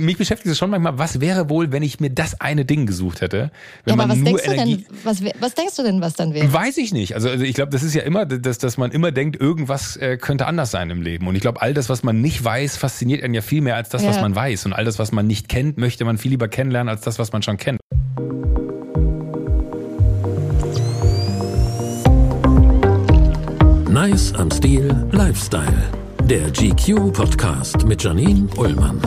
mich beschäftigt es schon manchmal, was wäre wohl, wenn ich mir das eine Ding gesucht hätte? Wenn ja, aber was denkst Energie du denn, was, was denkst du denn, was dann wäre? Weiß ich nicht. Also, also ich glaube, das ist ja immer, dass, dass man immer denkt, irgendwas äh, könnte anders sein im Leben. Und ich glaube, all das, was man nicht weiß, fasziniert einen ja viel mehr als das, ja. was man weiß. Und all das, was man nicht kennt, möchte man viel lieber kennenlernen als das, was man schon kennt. Nice am Stil Lifestyle. Der GQ Podcast mit Janine Ullmann.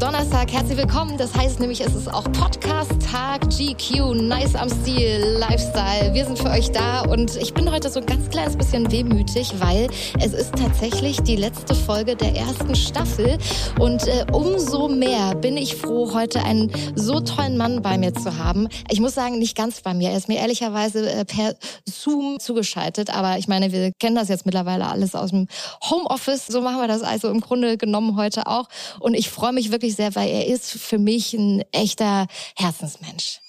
Donnerstag. Herzlich willkommen. Das heißt nämlich, es ist auch Podcast-Tag GQ, Nice am Stil, Lifestyle. Wir sind für euch da und ich bin heute so ein ganz kleines bisschen wehmütig, weil es ist tatsächlich die letzte Folge der ersten Staffel und äh, umso mehr bin ich froh, heute einen so tollen Mann bei mir zu haben. Ich muss sagen, nicht ganz bei mir. Er ist mir ehrlicherweise äh, per Zoom zugeschaltet, aber ich meine, wir kennen das jetzt mittlerweile alles aus dem Homeoffice. So machen wir das also im Grunde genommen heute auch und ich freue mich wirklich sehr, weil er ist für mich ein echter Herzensmensch.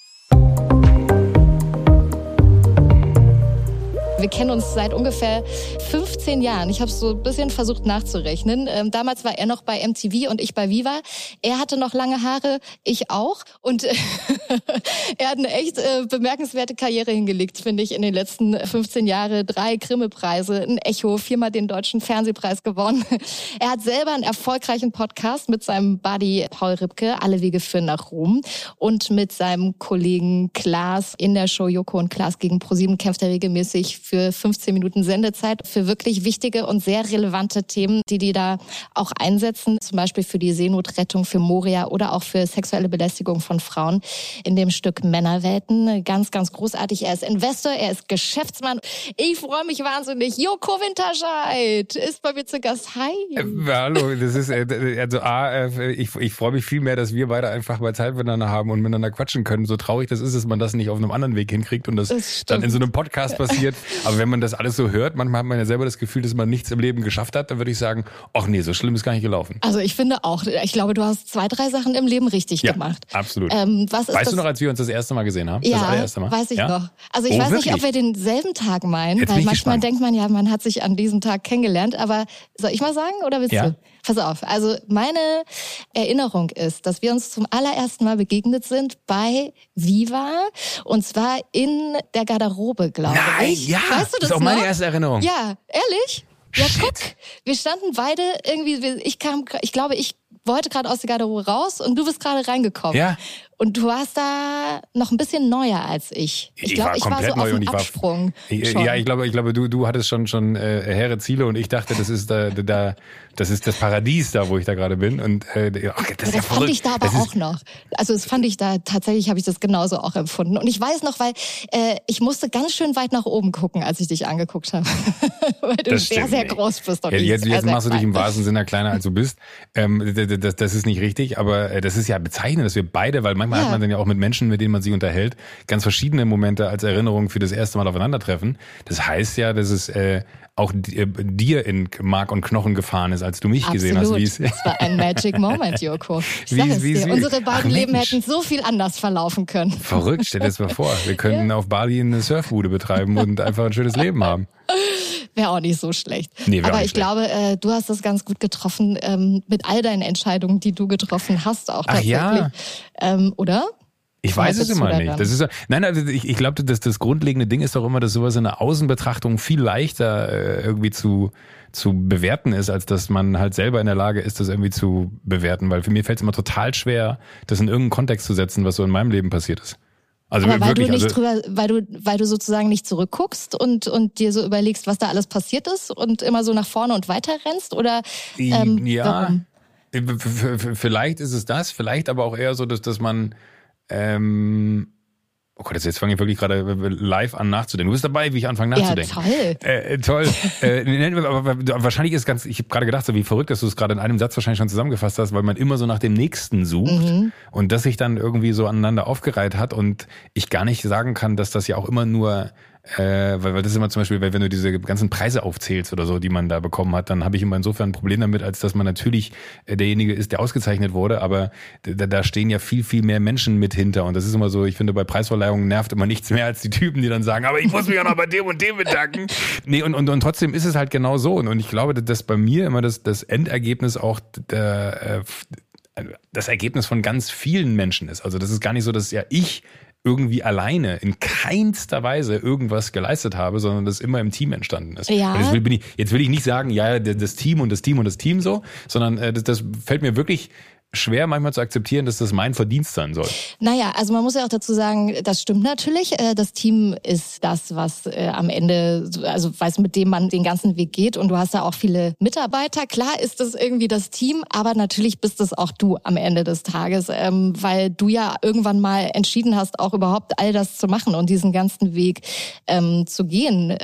Wir kennen uns seit ungefähr 15 Jahren. Ich habe so ein bisschen versucht nachzurechnen. Ähm, damals war er noch bei MTV und ich bei Viva. Er hatte noch lange Haare, ich auch. Und er hat eine echt äh, bemerkenswerte Karriere hingelegt, finde ich, in den letzten 15 Jahren. Drei Grimme-Preise, ein Echo, viermal den Deutschen Fernsehpreis gewonnen. Er hat selber einen erfolgreichen Podcast mit seinem Buddy Paul Ripke, Alle Wege führen nach Rom. Und mit seinem Kollegen Klaas in der Show Joko und Klaas gegen ProSieben kämpft er regelmäßig für 15 Minuten Sendezeit für wirklich wichtige und sehr relevante Themen, die die da auch einsetzen, zum Beispiel für die Seenotrettung für Moria oder auch für sexuelle Belästigung von Frauen in dem Stück Männerwelten. Ganz, ganz großartig. Er ist Investor, er ist Geschäftsmann. Ich freue mich wahnsinnig. Joko Winterscheid ist bei mir zu Gast. Hi. Äh, hallo, das ist, äh, also A, äh, ich, ich freue mich viel mehr, dass wir beide einfach mal Zeit miteinander haben und miteinander quatschen können. So traurig das ist, dass man das nicht auf einem anderen Weg hinkriegt und das, das dann in so einem Podcast passiert. Aber wenn man das alles so hört, manchmal hat man ja selber das Gefühl, dass man nichts im Leben geschafft hat, dann würde ich sagen, ach nee, so schlimm ist gar nicht gelaufen. Also ich finde auch, ich glaube, du hast zwei, drei Sachen im Leben richtig ja, gemacht. Absolut. Ähm, was ist weißt das? du noch, als wir uns das erste Mal gesehen haben? Ja, das allererste Mal? weiß ich ja? noch. Also ich oh, weiß wirklich? nicht, ob wir denselben Tag meinen, Jetzt weil manchmal gespannt. denkt man ja, man hat sich an diesem Tag kennengelernt, aber soll ich mal sagen oder willst ja. du? Pass auf, also meine Erinnerung ist, dass wir uns zum allerersten Mal begegnet sind bei Viva und zwar in der Garderobe, glaube Nein, ich. Ja, weißt du das, das ist auch noch? meine erste Erinnerung. Ja, ehrlich? Ja, Shit. guck, wir standen beide irgendwie, ich kam, ich glaube, ich wollte gerade aus der Garderobe raus und du bist gerade reingekommen. Ja. Und du warst da noch ein bisschen neuer als ich. Ich, ich glaube, ich war so auf dem Absprung. War, ja, ich glaube, ich glaube, du, du hattest schon schon äh, hehre Ziele und ich dachte, das ist da, da das ist das Paradies da, wo ich da gerade bin. Und äh, ach, das, ist ja fand ich da aber das auch noch. Also das fand ich da tatsächlich habe ich das genauso auch empfunden. Und ich weiß noch, weil äh, ich musste ganz schön weit nach oben gucken, als ich dich angeguckt habe, weil du das sehr sehr groß bist. Ja, jetzt jetzt machst du dich im wahrsten Sinne kleiner als du bist. Ähm, das, das ist nicht richtig, aber äh, das ist ja bezeichnend, dass wir beide, weil manchmal manchmal ja. hat man dann ja auch mit Menschen, mit denen man sich unterhält, ganz verschiedene Momente als Erinnerung für das erste Mal aufeinandertreffen. Das heißt ja, dass es äh, auch äh, dir in Mark und Knochen gefahren ist, als du mich Absolut. gesehen hast. Wie's das war ein Magic Moment, Joko. Ich wie, es dir. Unsere beiden Ach, Leben hätten so viel anders verlaufen können. Verrückt, stell dir das mal vor. Wir könnten ja. auf Bali eine Surfbude betreiben und einfach ein schönes Leben haben. Wäre auch nicht so schlecht. Nee, Aber ich schlecht. glaube, äh, du hast das ganz gut getroffen ähm, mit all deinen Entscheidungen, die du getroffen hast, auch tatsächlich. Ach ja. Ähm, oder? Ich weiß es immer nicht. Das ist, nein, also ich, ich glaube, das, das grundlegende Ding ist doch immer, dass sowas in der Außenbetrachtung viel leichter äh, irgendwie zu, zu bewerten ist, als dass man halt selber in der Lage ist, das irgendwie zu bewerten. Weil für mich fällt es immer total schwer, das in irgendeinen Kontext zu setzen, was so in meinem Leben passiert ist. Also Aber weil wirklich, du nicht also, drüber, weil du, weil du sozusagen nicht zurückguckst und, und dir so überlegst, was da alles passiert ist und immer so nach vorne und weiter rennst? Oder ähm, ja, warum? vielleicht ist es das, vielleicht aber auch eher so, dass, dass man ähm, Oh Gott, jetzt fange ich wirklich gerade live an nachzudenken. Du bist dabei, wie ich anfange nachzudenken. Ja, toll. Äh, toll. äh, aber wahrscheinlich ist ganz, ich habe gerade gedacht, so wie verrückt, dass du es gerade in einem Satz wahrscheinlich schon zusammengefasst hast, weil man immer so nach dem nächsten sucht mhm. und das sich dann irgendwie so aneinander aufgereiht hat und ich gar nicht sagen kann, dass das ja auch immer nur äh, weil, weil das ist immer zum Beispiel, weil wenn du diese ganzen Preise aufzählst oder so, die man da bekommen hat, dann habe ich immer insofern ein Problem damit, als dass man natürlich äh, derjenige ist, der ausgezeichnet wurde, aber da, da stehen ja viel, viel mehr Menschen mit hinter und das ist immer so, ich finde, bei Preisverleihungen nervt immer nichts mehr als die Typen, die dann sagen, aber ich muss mich ja noch bei dem und dem bedanken. Nee, und, und, und trotzdem ist es halt genau so und, und ich glaube, dass bei mir immer das, das Endergebnis auch der, äh, das Ergebnis von ganz vielen Menschen ist. Also das ist gar nicht so, dass ja ich irgendwie alleine in keinster Weise irgendwas geleistet habe, sondern das immer im Team entstanden ist. Ja. Jetzt will, ich, jetzt will ich nicht sagen, ja, das Team und das Team und das Team so, sondern äh, das, das fällt mir wirklich schwer manchmal zu akzeptieren, dass das mein Verdienst sein soll. Naja, also man muss ja auch dazu sagen, das stimmt natürlich. Äh, das Team ist das, was äh, am Ende, also weiß, mit dem man den ganzen Weg geht. Und du hast ja auch viele Mitarbeiter. Klar ist das irgendwie das Team, aber natürlich bist es auch du am Ende des Tages, ähm, weil du ja irgendwann mal entschieden hast, auch überhaupt all das zu machen und diesen ganzen Weg ähm, zu gehen.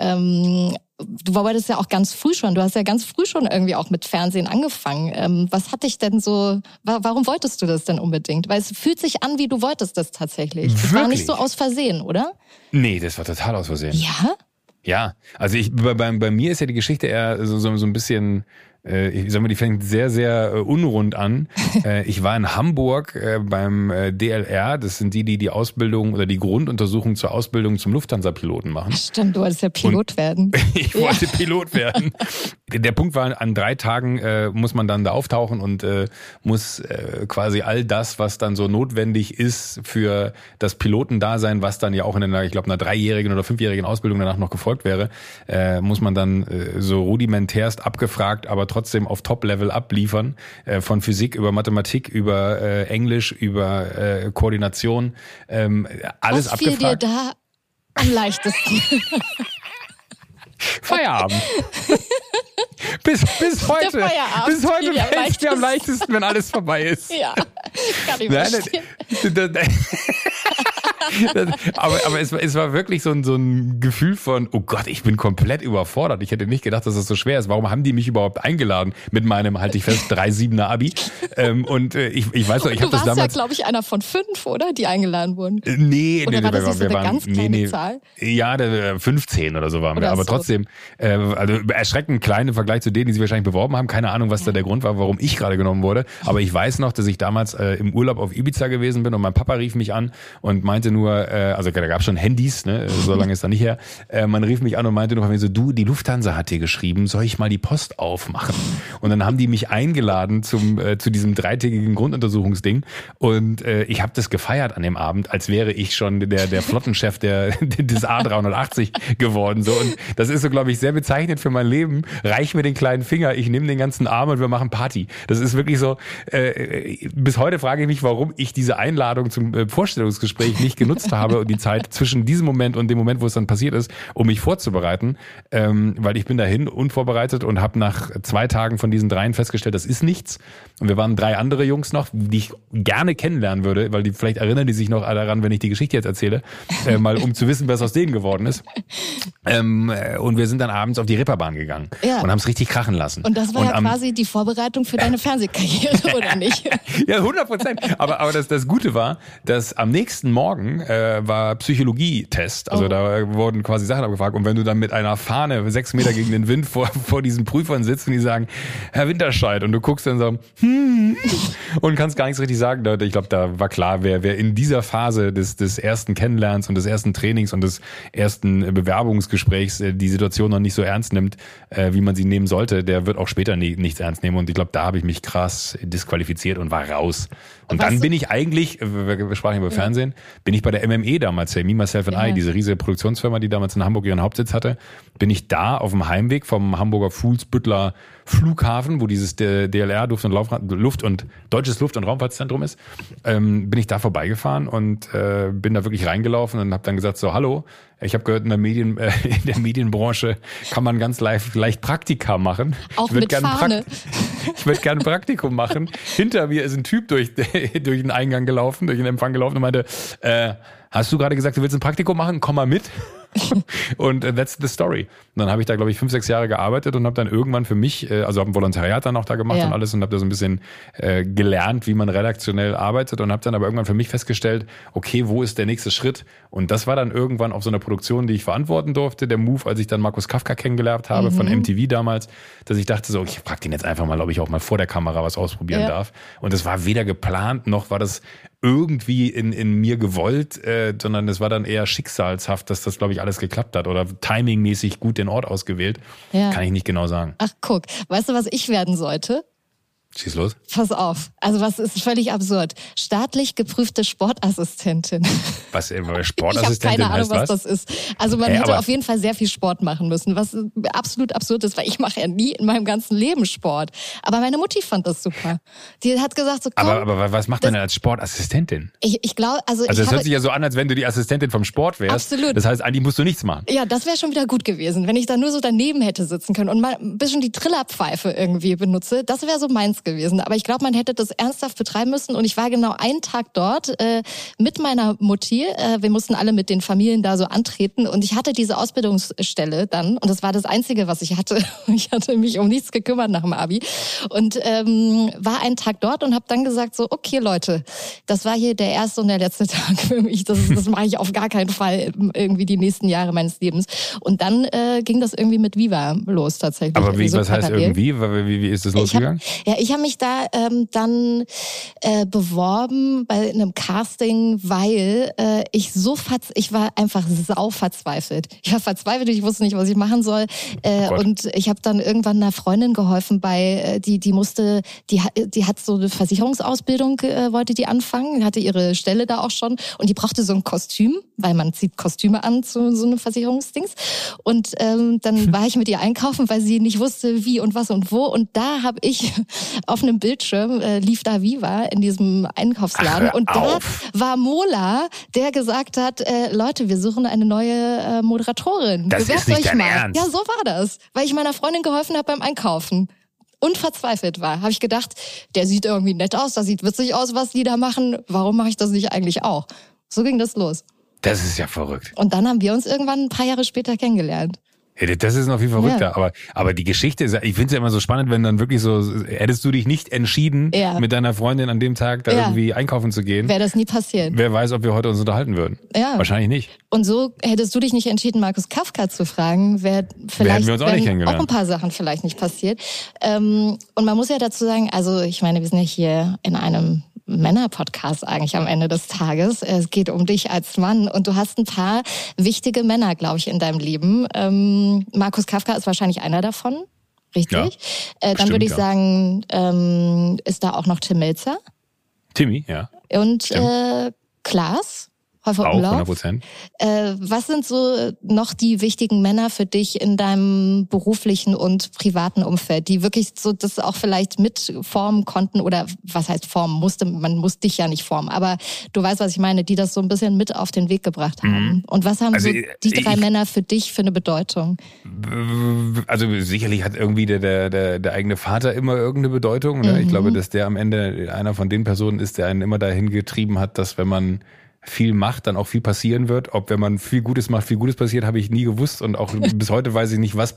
Du wolltest ja auch ganz früh schon, du hast ja ganz früh schon irgendwie auch mit Fernsehen angefangen. Ähm, was hat dich denn so, warum wolltest du das denn unbedingt? Weil es fühlt sich an, wie du wolltest das tatsächlich. Das war nicht so aus Versehen, oder? Nee, das war total aus Versehen. Ja? Ja, also ich, bei, bei, bei mir ist ja die Geschichte eher so, so, so ein bisschen ich sag mal, die fängt sehr, sehr äh, unrund an. Äh, ich war in Hamburg äh, beim äh, DLR. Das sind die, die die Ausbildung oder die Grunduntersuchung zur Ausbildung zum Lufthansa-Piloten machen. Stimmt, du wolltest ja Pilot Und werden. ich wollte ja. Pilot werden. Der Punkt war, an drei Tagen äh, muss man dann da auftauchen und äh, muss äh, quasi all das, was dann so notwendig ist für das Pilotendasein, was dann ja auch in einer, ich glaube, einer dreijährigen oder fünfjährigen Ausbildung danach noch gefolgt wäre, äh, muss man dann äh, so rudimentärst abgefragt, aber trotzdem auf Top-Level abliefern, äh, von Physik über Mathematik, über äh, Englisch, über äh, Koordination, ähm, alles Was fiel abgefragt. dir da am leichtesten? Feierabend. bis, bis heute, bis heute fällt es mir am leichtesten, wenn alles vorbei ist. Ja, kann ich verstehen. aber aber es, es war wirklich so ein, so ein Gefühl von, oh Gott, ich bin komplett überfordert. Ich hätte nicht gedacht, dass das so schwer ist. Warum haben die mich überhaupt eingeladen mit meinem, halte ich fest, 3-7er Abi? Ähm, und äh, ich, ich weiß noch, ich habe das damals... Du warst ja, glaube ich, einer von fünf, oder? Die eingeladen wurden. Äh, nee, oder nee, war das wir, nicht so wir eine waren, ganz kleine nee, nee, Zahl? Ja, der, 15 oder so waren Oder wir. Aber so. trotzdem, äh, also erschreckend klein im Vergleich zu denen, die sich wahrscheinlich beworben haben. Keine Ahnung, was da der Grund war, warum ich gerade genommen wurde. Aber ich weiß noch, dass ich damals äh, im Urlaub auf Ibiza gewesen bin und mein Papa rief mich an und meinte nur, äh, also da gab es schon Handys, ne, so lange ist da nicht her. Äh, man rief mich an und meinte nur von mir so, du, die Lufthansa hat dir geschrieben, soll ich mal die Post aufmachen? Und dann haben die mich eingeladen zum äh, zu diesem dreitägigen Grunduntersuchungsding und äh, ich habe das gefeiert an dem Abend, als wäre ich schon der der Flottenchef der des A380 geworden so und das ist so glaube ich sehr bezeichnend für mein Leben. Reich mir den kleinen Finger, ich nehme den ganzen Arm und wir machen Party. Das ist wirklich so äh, bis heute frage ich mich, warum ich diese Einladung zum äh, Vorstellungsgespräch nicht genutzt habe und die Zeit zwischen diesem Moment und dem Moment, wo es dann passiert ist, um mich vorzubereiten, ähm, weil ich bin dahin unvorbereitet und habe nach zwei Tagen von diesen dreien festgestellt, das ist nichts. Und wir waren drei andere Jungs noch, die ich gerne kennenlernen würde, weil die vielleicht erinnern die sich noch daran, wenn ich die Geschichte jetzt erzähle, äh, mal um zu wissen, was aus denen geworden ist. Ähm, äh, und wir sind dann abends auf die Ripperbahn gegangen Ja. und haben es richtig krachen lassen. Und das war ja am- quasi die Vorbereitung für deine Fernsehkarriere, oder nicht? ja, 100 Prozent. Aber, aber das, das Gute war, dass am nächsten Morgen äh, war Psychologietest. Also Oh. da wurden quasi Sachen abgefragt. Und wenn du dann mit einer Fahne sechs Meter gegen den Wind vor, vor diesen Prüfern sitzt und die sagen, Herr Winterscheid, und du guckst dann so, hm, und kannst gar nichts richtig sagen. Ich glaube, da war klar, wer, wer in dieser Phase des, des ersten Kennenlernens und des ersten Trainings und des ersten Bewerbungsgesprächs äh, die Situation noch nicht so ernst nimmt, äh, wie man sie nehmen sollte, der wird auch später nie, nichts ernst nehmen. Und ich glaube, da habe ich mich krass disqualifiziert und war raus. Und Was- dann bin ich eigentlich, äh, wir wir sprachen über Fernsehen, bin ich bei der MME damals, der Me, Myself and Ja. I, diese riesige Produktionsfirma, die damals in Hamburg ihren Hauptsitz hatte, bin ich da auf dem Heimweg vom Hamburger Fuhlsbüttler Flughafen, wo dieses DLR Luft und, Lauf, Luft und Deutsches Luft- und Raumfahrtzentrum ist, ähm, bin ich da vorbeigefahren und äh, bin da wirklich reingelaufen und habe dann gesagt so Hallo, ich habe gehört in der Medien äh, in der Medienbranche kann man ganz leicht, leicht Praktika machen. Auch ich mit gern Fahne. ich würde gerne ein Praktikum machen. Hinter mir ist ein Typ durch, durch den Eingang gelaufen, durch den Empfang gelaufen und meinte, äh, hast du gerade gesagt, du willst ein Praktikum machen? Komm mal mit. und uh, that's the story. Und dann habe ich da, glaube ich, fünf, sechs Jahre gearbeitet und habe dann irgendwann für mich, äh, also habe ein Volontariat dann auch da gemacht ja. und alles und habe da so ein bisschen äh, gelernt, wie man redaktionell arbeitet und habe dann aber irgendwann für mich festgestellt, okay, wo ist der nächste Schritt? Und das war dann irgendwann auf so einer Produktion, die ich verantworten durfte, der Move, als ich dann Markus Kafka kennengelernt habe mhm. von MTV damals, dass ich dachte so, ich frage den jetzt einfach mal, ob ich auch mal vor der Kamera was ausprobieren ja. darf. Und das war weder geplant noch war das irgendwie in, in mir gewollt, äh, sondern es war dann eher schicksalshaft, dass das, glaube ich, alles geklappt hat oder timingmäßig gut den Ort ausgewählt. Ja. Kann ich nicht genau sagen. Ach, guck, weißt du, was ich werden sollte? Schieß los. Pass auf. Also was ist völlig absurd. Staatlich geprüfte Sportassistentin. Was immer Sportassistentin Ich habe keine Ahnung, was, was, das ist. Also man hey, hätte auf jeden Fall sehr viel Sport machen müssen, was absolut absurd ist, weil ich mache ja nie in meinem ganzen Leben Sport. Aber meine Mutti fand das super. Die hat gesagt so, komm, aber, aber was macht man denn als Sportassistentin? Ich, ich glaube, also Also es hört sich ja so an, als wenn du die Assistentin vom Sport wärst. Absolut. Das heißt, eigentlich musst du nichts machen. Ja, das wäre schon wieder gut gewesen, wenn ich da nur so daneben hätte sitzen können und mal ein bisschen die Trillerpfeife irgendwie benutze. Das wäre so meins gewesen. Aber ich glaube, man hätte das ernsthaft betreiben müssen. Und ich war genau einen Tag dort äh, mit meiner Mutti. Äh, wir mussten alle mit den Familien da so antreten. Und ich hatte diese Ausbildungsstelle dann. Und das war das Einzige, was ich hatte. Ich hatte mich um nichts gekümmert nach dem Abi. Und ähm, war einen Tag dort und habe dann gesagt, so, okay Leute, das war hier der erste und der letzte Tag für mich. Das, das mache ich auf gar keinen Fall irgendwie die nächsten Jahre meines Lebens. Und dann äh, ging das irgendwie mit Viva los tatsächlich. Aber wie, so was heißt irgendwie? Wie, wie ist das losgegangen? Ja, ich habe mich da ähm, dann äh, beworben bei einem Casting, weil äh, ich so verz ich war einfach sau verzweifelt. Ich war verzweifelt, ich wusste nicht, was ich machen soll. Äh, oh und ich habe dann irgendwann einer Freundin geholfen bei, äh, die, die musste, die, die hat so eine Versicherungsausbildung, äh, wollte die anfangen, hatte ihre Stelle da auch schon und die brauchte so ein Kostüm, weil man zieht Kostüme an zu so einem Versicherungsdings. Und ähm, dann war ich mit ihr einkaufen, weil sie nicht wusste, wie und was und wo. Und da habe ich auf einem Bildschirm äh, lief da Viva in diesem Einkaufsladen. Ach, und da war Mola, der gesagt hat, äh, Leute, wir suchen eine neue äh, Moderatorin. Das Bewerbt ist nicht euch dein mal. Ernst. Ja, so war das. Weil ich meiner Freundin geholfen habe beim Einkaufen. Und verzweifelt war, habe ich gedacht, der sieht irgendwie nett aus, das sieht witzig aus, was die da machen. Warum mache ich das nicht eigentlich auch? So ging das los. Das ist ja verrückt. Und dann haben wir uns irgendwann ein paar Jahre später kennengelernt. Ja, Das ist noch viel verrückter. Ja. Aber, aber die Geschichte, ist, ich finde es ja immer so spannend, wenn dann wirklich so, hättest du dich nicht entschieden, Ja. mit deiner Freundin an dem Tag da irgendwie einkaufen zu gehen, Wäre das nie passiert. wer weiß, ob wir heute uns unterhalten würden. Ja. Wahrscheinlich nicht. Und so hättest du dich nicht entschieden, Markus Kafka zu fragen, wäre vielleicht wir uns auch nicht kennengelernt. auch ein paar Sachen vielleicht nicht passiert. Ähm, und man muss ja dazu sagen, also ich meine, wir sind ja hier in einem Männer-Podcast eigentlich am Ende des Tages. Es geht um dich als Mann und du hast ein paar wichtige Männer, glaube ich, in deinem Leben. Ähm, Markus Kafka ist wahrscheinlich einer davon, richtig? Ja, äh, dann bestimmt, würde ich ja. sagen, ähm, ist da auch noch Tim Melzer Timmy, ja. und äh, Klaas. Häufer Auch Umlauf. 100 Prozent. Äh, was sind so noch die wichtigen Männer für dich in deinem beruflichen und privaten Umfeld, die wirklich so das auch vielleicht mit formen konnten oder was heißt formen musste, man muss dich ja nicht formen, aber du weißt, was ich meine, die das so ein bisschen mit auf den Weg gebracht haben. Und was haben Also, so die drei ich- Männer für dich für eine Bedeutung? Also sicherlich hat irgendwie der, der, der, der eigene Vater immer irgendeine Bedeutung. Ne? Ich Mhm. glaube, dass der am Ende einer von den Personen ist, der einen immer dahin getrieben hat, dass wenn man viel macht, dann auch viel passieren wird. Ob wenn man viel Gutes macht, viel Gutes passiert, habe ich nie gewusst und auch bis heute weiß ich nicht, was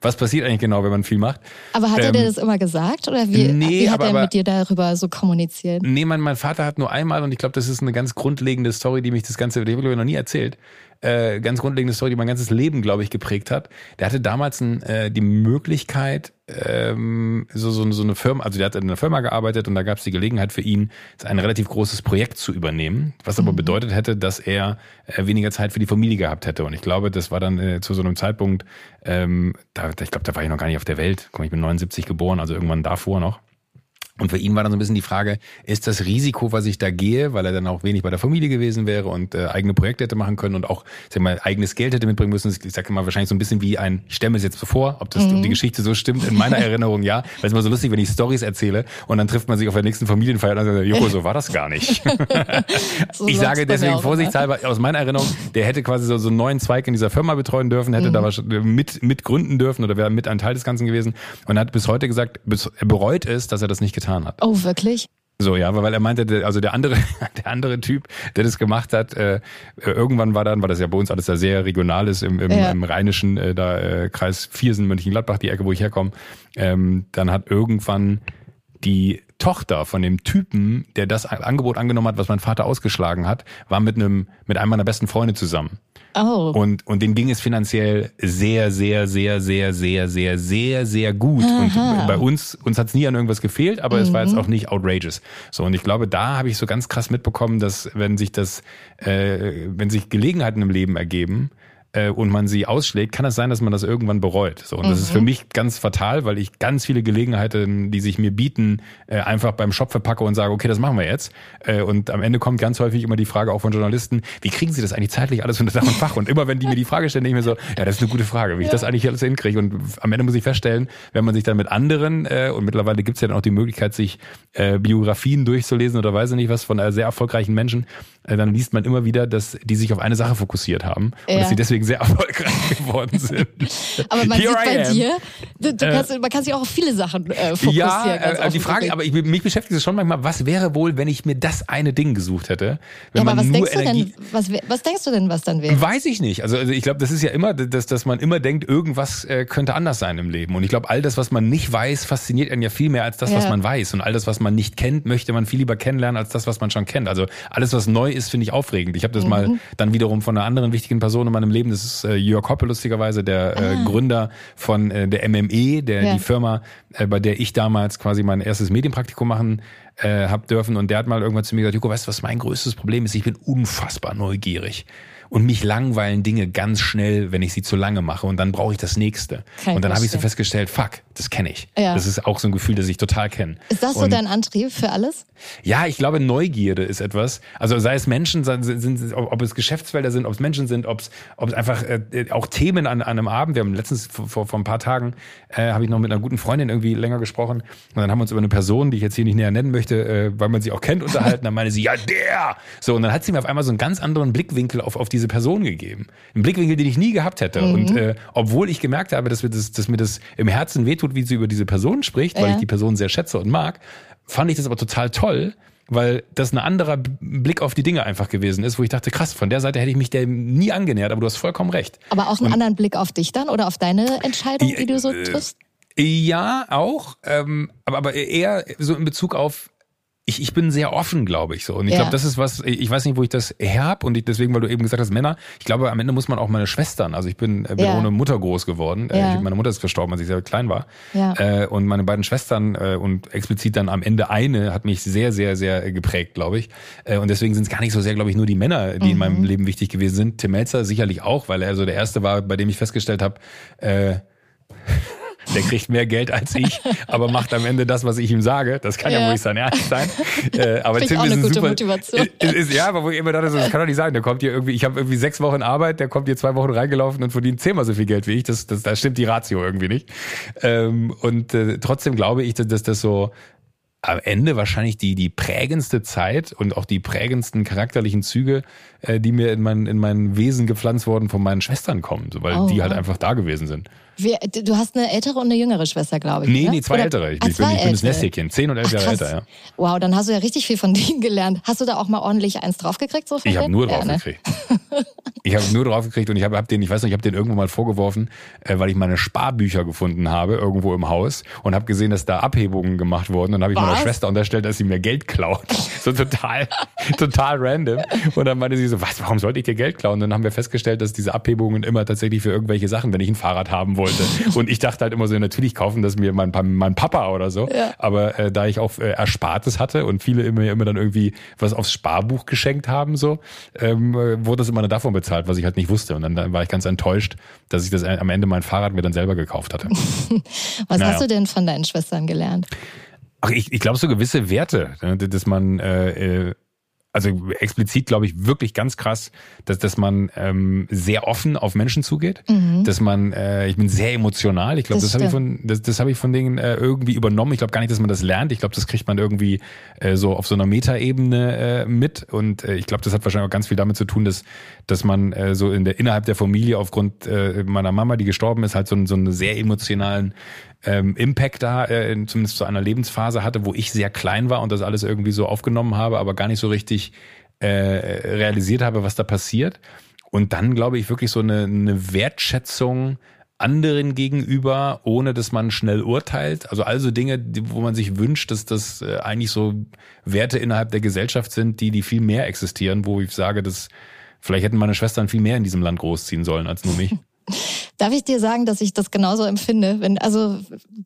was passiert eigentlich genau, wenn man viel macht. Aber hat er Ähm, dir das immer gesagt oder wie, nee, wie hat aber- er mit dir darüber so kommuniziert? Nee, mein, mein Vater hat nur einmal, und ich glaube, das ist eine ganz grundlegende Story, die mich das Ganze, die habe ich noch nie erzählt, äh, ganz grundlegende Story, die mein ganzes Leben, glaube ich, geprägt hat. Der hatte damals ein, äh, die Möglichkeit, ähm, so, so, so eine Firma, also der hat in einer Firma gearbeitet und da gab es die Gelegenheit für ihn, ein relativ großes Projekt zu übernehmen, was aber bedeutet hätte, dass er äh, weniger Zeit für die Familie gehabt hätte. Und ich glaube, das war dann äh, zu so einem Zeitpunkt, ähm, da, ich glaube, da war ich noch gar nicht auf der Welt. Mal, Ich bin 79 geboren, also irgendwann davor noch. Und für ihn war dann so ein bisschen die Frage, ist das Risiko, was ich da gehe, weil er dann auch wenig bei der Familie gewesen wäre und äh, eigene Projekte hätte machen können und auch sag mal, eigenes Geld hätte mitbringen müssen. Ich sage mal wahrscheinlich so ein bisschen wie ein, ich stelle mir es jetzt so vor, ob das ob die Geschichte so stimmt, in meiner Erinnerung ja. Weil es ist immer so lustig, wenn ich Stories erzähle und dann trifft man sich auf der nächsten Familienfeier und sagt, Joko, so war das gar nicht. So ich sage deswegen auch vorsichtshalber aus meiner Erinnerung, der hätte quasi so, so einen neuen Zweig in dieser Firma betreuen dürfen, hätte da wahrscheinlich mit, mit gründen dürfen oder wäre mit ein Teil des Ganzen gewesen und hat bis heute gesagt, bis, er bereut es, dass er das nicht getan hat. Oh, wirklich? So, ja, weil er meinte, also der andere, der andere Typ, der das gemacht hat, äh, irgendwann war dann, weil das ja bei uns alles da sehr regional ist, im, im, ja. im rheinischen, äh, da äh, Kreis Viersen, Mönchengladbach, die Ecke, wo ich herkomme, ähm, dann hat irgendwann die Tochter von dem Typen, der das Angebot angenommen hat, was mein Vater ausgeschlagen hat, war mit einem, mit einem meiner besten Freunde zusammen. Oh. Und, und dem ging es finanziell sehr, sehr, sehr, sehr, sehr, sehr, sehr, sehr gut. Aha. Und bei uns, uns hat es nie an irgendwas gefehlt, aber mhm. es war jetzt mhm. auch nicht outrageous. So, und ich glaube, da habe ich so ganz krass mitbekommen, dass wenn sich das, äh, wenn sich Gelegenheiten im Leben ergeben, äh, und man sie ausschlägt, kann es sein, dass man das irgendwann bereut. So, und mhm. das ist für mhm. mich ganz fatal, weil ich ganz viele Gelegenheiten, die sich mir bieten, äh, einfach beim Shop verpacke und sage, okay, das machen wir jetzt. Äh, und am Ende kommt ganz häufig immer die Frage auch von Journalisten, wie kriegen sie das eigentlich zeitlich alles unter Dach und Fach? Und immer wenn die mir die Frage stellen, denke ich mir so, ja, das ist eine gute Frage, wie ich das eigentlich alles hinkriege. Und am Ende muss ich feststellen, wenn man sich dann mit anderen, äh, und mittlerweile gibt es ja dann auch die Möglichkeit, sich äh, Biografien durchzulesen oder weiß ich nicht was von äh, sehr erfolgreichen Menschen, dann liest man immer wieder, dass die sich auf eine Sache fokussiert haben ja. und dass sie deswegen sehr erfolgreich geworden sind. Aber man Here sieht bei dir, du, du kannst, man kann sich auch auf viele Sachen äh, fokussieren. Ja, äh, die Frage, aber ich, mich beschäftigt es schon manchmal, was wäre wohl, wenn ich mir das eine Ding gesucht hätte? Wenn ja, aber was denkst Energie du denn, was, was denkst du denn, was dann wäre? Weiß ich nicht. Also, also ich glaube, das ist ja immer, dass, dass man immer denkt, irgendwas äh, könnte anders sein im Leben. Und ich glaube, all das, was man nicht weiß, fasziniert einen ja viel mehr als das, ja. was man weiß. Und all das, was man nicht kennt, möchte man viel lieber kennenlernen als das, was man schon kennt. Also alles, was neu ist, finde ich aufregend. Ich habe das mhm. mal dann wiederum von einer anderen wichtigen Person in meinem Leben, das ist äh, Jörg Hoppe lustigerweise, der äh, ah. Gründer von äh, der MME, der ja. die Firma, äh, bei der ich damals quasi mein erstes Medienpraktikum machen äh, hab dürfen. Und der hat mal irgendwann zu mir gesagt, Joko, weißt du, was mein größtes Problem ist? Ich bin unfassbar neugierig und mich langweilen Dinge ganz schnell, wenn ich sie zu lange mache und dann brauche ich das nächste. Kein und dann habe ich so festgestellt, fuck, das kenne ich. Ja. Das ist auch so ein Gefühl, das ich total kenne. Ist das so dein Antrieb für alles? Ja, ich glaube, Neugierde ist etwas. Also sei es Menschen, sind, sind, ob es Geschäftsfelder sind, ob es Menschen sind, ob es, ob es einfach äh, auch Themen an, an einem Abend. Wir haben letztens vor, vor ein paar Tagen äh, habe ich noch mit einer guten Freundin irgendwie länger gesprochen und dann haben wir uns über eine Person, die ich jetzt hier nicht näher nennen möchte, äh, weil man sie auch kennt, unterhalten. Dann meine sie, ja der. So und dann hat sie mir auf einmal so einen ganz anderen Blickwinkel auf auf diese diese Person gegeben. Ein Blickwinkel, den ich nie gehabt hätte. Mhm. Und äh, obwohl ich gemerkt habe, dass mir, das, dass mir das im Herzen wehtut, wie sie über diese Person spricht, weil ja. ich die Person sehr schätze und mag, fand ich das aber total toll, weil das ein anderer Blick auf die Dinge einfach gewesen ist, wo ich dachte, krass, von der Seite hätte ich mich dem nie angenähert, aber du hast vollkommen recht. Aber auch einen und, anderen Blick auf dich dann oder auf deine Entscheidung, die du so äh, triffst? Ja, auch, ähm, aber, aber eher so in Bezug auf, ich, ich bin sehr offen, glaube ich so. Und ich ja. glaube, das ist was, ich weiß nicht, wo ich das her habe und ich, deswegen, weil du eben gesagt hast, Männer, ich glaube, am Ende muss man auch meine Schwestern, also ich bin, bin ja. ohne Mutter groß geworden. Äh, ja. meine Mutter ist verstorben, als ich sehr klein war. Ja. Äh, und meine beiden Schwestern äh, und explizit dann am Ende eine hat mich sehr, sehr, sehr geprägt, glaube ich. Und deswegen sind es gar nicht so sehr, glaube ich, nur die Männer, die mhm. in meinem mhm. Leben wichtig gewesen sind. Tim Melzer sicherlich auch, weil er so der Erste war, bei dem ich festgestellt habe, äh, der kriegt mehr Geld als ich, aber macht am Ende das, was ich ihm sage. Das kann ja, ja wohl nicht sein Ernst sein. Äh, aber Tim ist eine gute super, Motivation. Ist, ist, ja, aber wo ich immer dachte, das kann doch nicht sein. Der kommt hier irgendwie, ich habe irgendwie sechs Wochen Arbeit, der kommt hier zwei Wochen reingelaufen und verdient zehnmal so viel Geld wie ich. Das, das, da stimmt die Ratio irgendwie nicht. Ähm, und äh, trotzdem glaube ich, dass, dass das so am Ende wahrscheinlich die, die prägendste Zeit und auch die prägendsten charakterlichen Züge, äh, die mir in mein, in mein Wesen gepflanzt wurden, von meinen Schwestern kommen, weil oh, die halt einfach da gewesen sind. Wie, du hast eine ältere und eine jüngere Schwester, glaube ich. Nee, ne? nee, zwei Oder? ältere. Ich, ah, bin, ich bin das Nesthäkchen, zehn und elf Jahre älter, ja. Wow, dann hast du ja richtig viel von denen gelernt. Hast du da auch mal ordentlich eins draufgekriegt? So ich habe nur draufgekriegt. Ja, ne? ich habe nur draufgekriegt und ich habe hab den, ich weiß nicht, ich habe den irgendwo mal vorgeworfen, äh, weil ich meine Sparbücher gefunden habe, irgendwo im Haus und habe gesehen, dass da Abhebungen gemacht wurden. Und dann habe ich Was? meiner Schwester unterstellt, dass sie mir Geld klaut. so total, total random. Und dann meinte sie so, was, warum sollte ich dir Geld klauen? Und dann haben wir festgestellt, dass diese Abhebungen immer tatsächlich für irgendwelche Sachen, wenn ich ein Fahrrad haben wollte. Und ich dachte halt immer so, natürlich kaufen das mir mein, mein Papa oder so. Ja. Aber äh, da ich auch äh, Erspartes hatte und viele immer, immer dann irgendwie was aufs Sparbuch geschenkt haben, so, ähm, wurde das immer davon bezahlt, was ich halt nicht wusste. Und dann, dann war ich ganz enttäuscht, dass ich das am Ende mein Fahrrad mir dann selber gekauft hatte. was naja. hast du denn von deinen Schwestern gelernt? Ach, ich, ich glaube so gewisse Werte, ne, dass man äh, äh also explizit glaube ich wirklich ganz krass, dass, dass man ähm, sehr offen auf Menschen zugeht, mhm. dass man, äh, ich bin sehr emotional. Ich glaube, das, das habe ich von, das, das habe ich von denen äh, irgendwie übernommen. Ich glaube gar nicht, dass man das lernt. Ich glaube, das kriegt man irgendwie äh, so auf so einer Metaebene äh, mit. Und äh, ich glaube, das hat wahrscheinlich auch ganz viel damit zu tun, dass dass man äh, so in der innerhalb der Familie aufgrund äh, meiner Mama, die gestorben ist, halt so, so einen sehr emotionalen ähm, Impact da, äh, zumindest zu einer Lebensphase hatte, wo ich sehr klein war und das alles irgendwie so aufgenommen habe, aber gar nicht so richtig äh, realisiert habe, was da passiert. Und dann glaube ich wirklich so eine, eine Wertschätzung anderen gegenüber, ohne dass man schnell urteilt. Also also Dinge, wo man sich wünscht, dass das äh, eigentlich so Werte innerhalb der Gesellschaft sind, die die viel mehr existieren, wo ich sage, dass vielleicht hätten meine Schwestern viel mehr in diesem Land großziehen sollen als nur mich. Darf ich dir sagen, dass ich das genauso empfinde? Wenn, also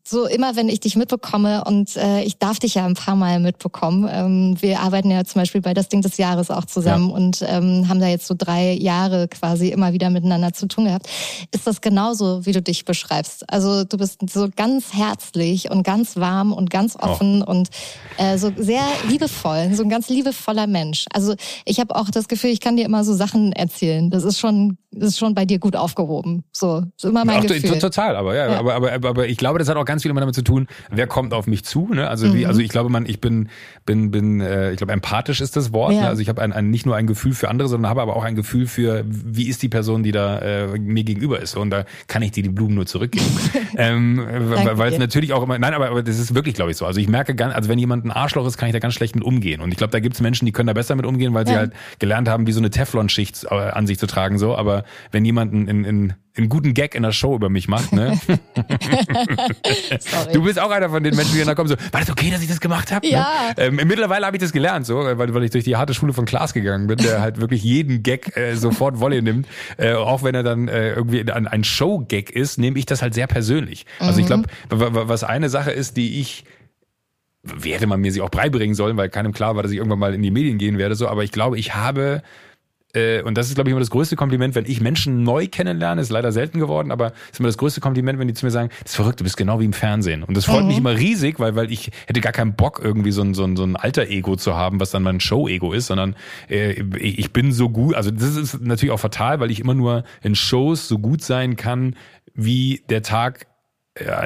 so immer, wenn ich dich mitbekomme und äh, ich darf dich ja ein paar Mal mitbekommen. Ähm, wir arbeiten ja zum Beispiel bei das Ding des Jahres auch zusammen ja. und ähm, haben da jetzt so drei Jahre quasi immer wieder miteinander zu tun gehabt. Ist das genauso, wie du dich beschreibst? Also du bist so ganz herzlich und ganz warm und ganz offen oh. und äh, so sehr liebevoll, so ein ganz liebevoller Mensch. Also ich habe auch das Gefühl, ich kann dir immer so Sachen erzählen. Das ist schon, ist schon bei dir gut aufgehoben. So, ist immer mein Ach, Gefühl. Total, aber ja, ja, Aber, aber, aber ich glaube, das hat auch ganz viel immer damit zu tun, wer kommt auf mich zu. Ne? Also, mhm. wie, also ich glaube, man, ich bin, bin, bin, äh, ich glaube, empathisch ist das Wort. Ja. Ne? Also ich habe ein, ein, nicht nur ein Gefühl für andere, sondern habe aber auch ein Gefühl für, wie ist die Person, die da äh, mir gegenüber ist. Und da kann ich dir die Blumen nur zurückgeben. ähm, weil es natürlich auch immer, nein, aber, aber das ist wirklich, glaube ich, so. Also ich merke ganz, also wenn jemand ein Arschloch ist, kann ich da ganz schlecht mit umgehen. Und ich glaube, da gibt es Menschen, die können da besser mit umgehen, weil ja. sie halt gelernt haben, wie so eine Teflonschicht äh, an sich zu tragen. So, aber wenn jemand in, in einen guten Gag in der Show über mich macht, ne? du bist auch einer von den Menschen, die dann kommen so, war das okay, dass ich das gemacht habe? Ne? Ja. Ne? Ähm, mittlerweile habe ich das gelernt, so, weil, weil ich durch die harte Schule von Klaas gegangen bin, der halt wirklich jeden Gag äh, sofort Wolle nimmt. Äh, auch wenn er dann äh, irgendwie ein, ein Show-Gag ist, nehme ich das halt sehr persönlich. Also ich glaube, mhm. was eine Sache ist, die ich wie hätte man mir sie auch beibringen sollen, weil keinem klar war, dass ich irgendwann mal in die Medien gehen werde, so, aber ich glaube, ich habe und das ist, glaube ich, immer das größte Kompliment, wenn ich Menschen neu kennenlerne, ist leider selten geworden, aber ist immer das größte Kompliment, wenn die zu mir sagen, das ist verrückt, du bist genau wie im Fernsehen. Und das freut mhm. mich immer riesig, weil, weil ich hätte gar keinen Bock, irgendwie so ein, so ein, so ein Alter-Ego zu haben, was dann mein Show-Ego ist, sondern äh, ich bin so gut, also das ist natürlich auch fatal, weil ich immer nur in Shows so gut sein kann, wie der Tag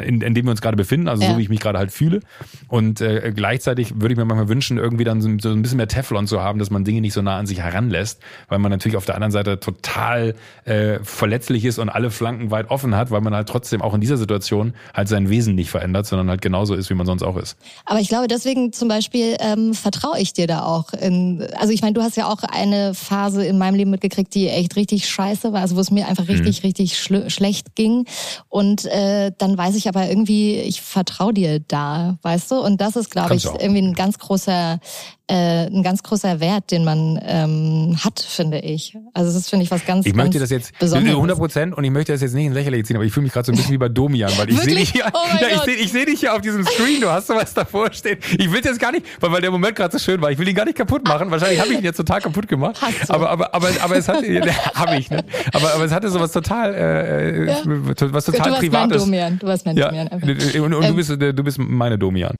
in, in dem wir uns gerade befinden, also ja. so wie ich mich gerade halt fühle. Und äh, gleichzeitig würde ich mir manchmal wünschen, irgendwie dann so, so, ein bisschen mehr Teflon zu haben, dass man Dinge nicht so nah an sich heranlässt, weil man natürlich auf der anderen Seite total äh, verletzlich ist und alle Flanken weit offen hat, weil man halt trotzdem auch in dieser Situation halt sein Wesen nicht verändert, sondern halt genauso ist, wie man sonst auch ist. Aber ich glaube, deswegen zum Beispiel ähm, vertraue ich dir da auch. In, also ich meine, du hast ja auch eine Phase in meinem Leben mitgekriegt, die echt richtig scheiße war, also wo es mir einfach richtig, mhm. richtig schlecht ging. Und äh, dann weiß ich aber irgendwie, ich vertraue dir da, weißt du? Und das ist, glaube ich, irgendwie ein ganz großer äh, ein ganz großer Wert, den man ähm, hat, finde ich. Also das finde ich was ganz Ich möchte ganz das jetzt 100 Prozent und ich möchte das jetzt nicht in Lächerlich ziehen, aber ich fühle mich gerade so ein bisschen wie bei Domian, weil ich sehe dich, hier, oh ja, ich sehe ich seh dich hier auf diesem Screen, du hast sowas davor stehen. Ich will jetzt gar nicht, weil, weil der Moment gerade so schön war, ich will ihn gar nicht kaputt machen. Wahrscheinlich habe ich ihn jetzt total kaputt gemacht. Hast du. Aber, aber, aber, aber es hatte, ja, habe ich, ne? Aber, aber es hatte sowas total, äh, ja. was total Privates. Domian. Du warst mein Domian. Ja. Und, und ähm. du, bist, du bist meine Domian.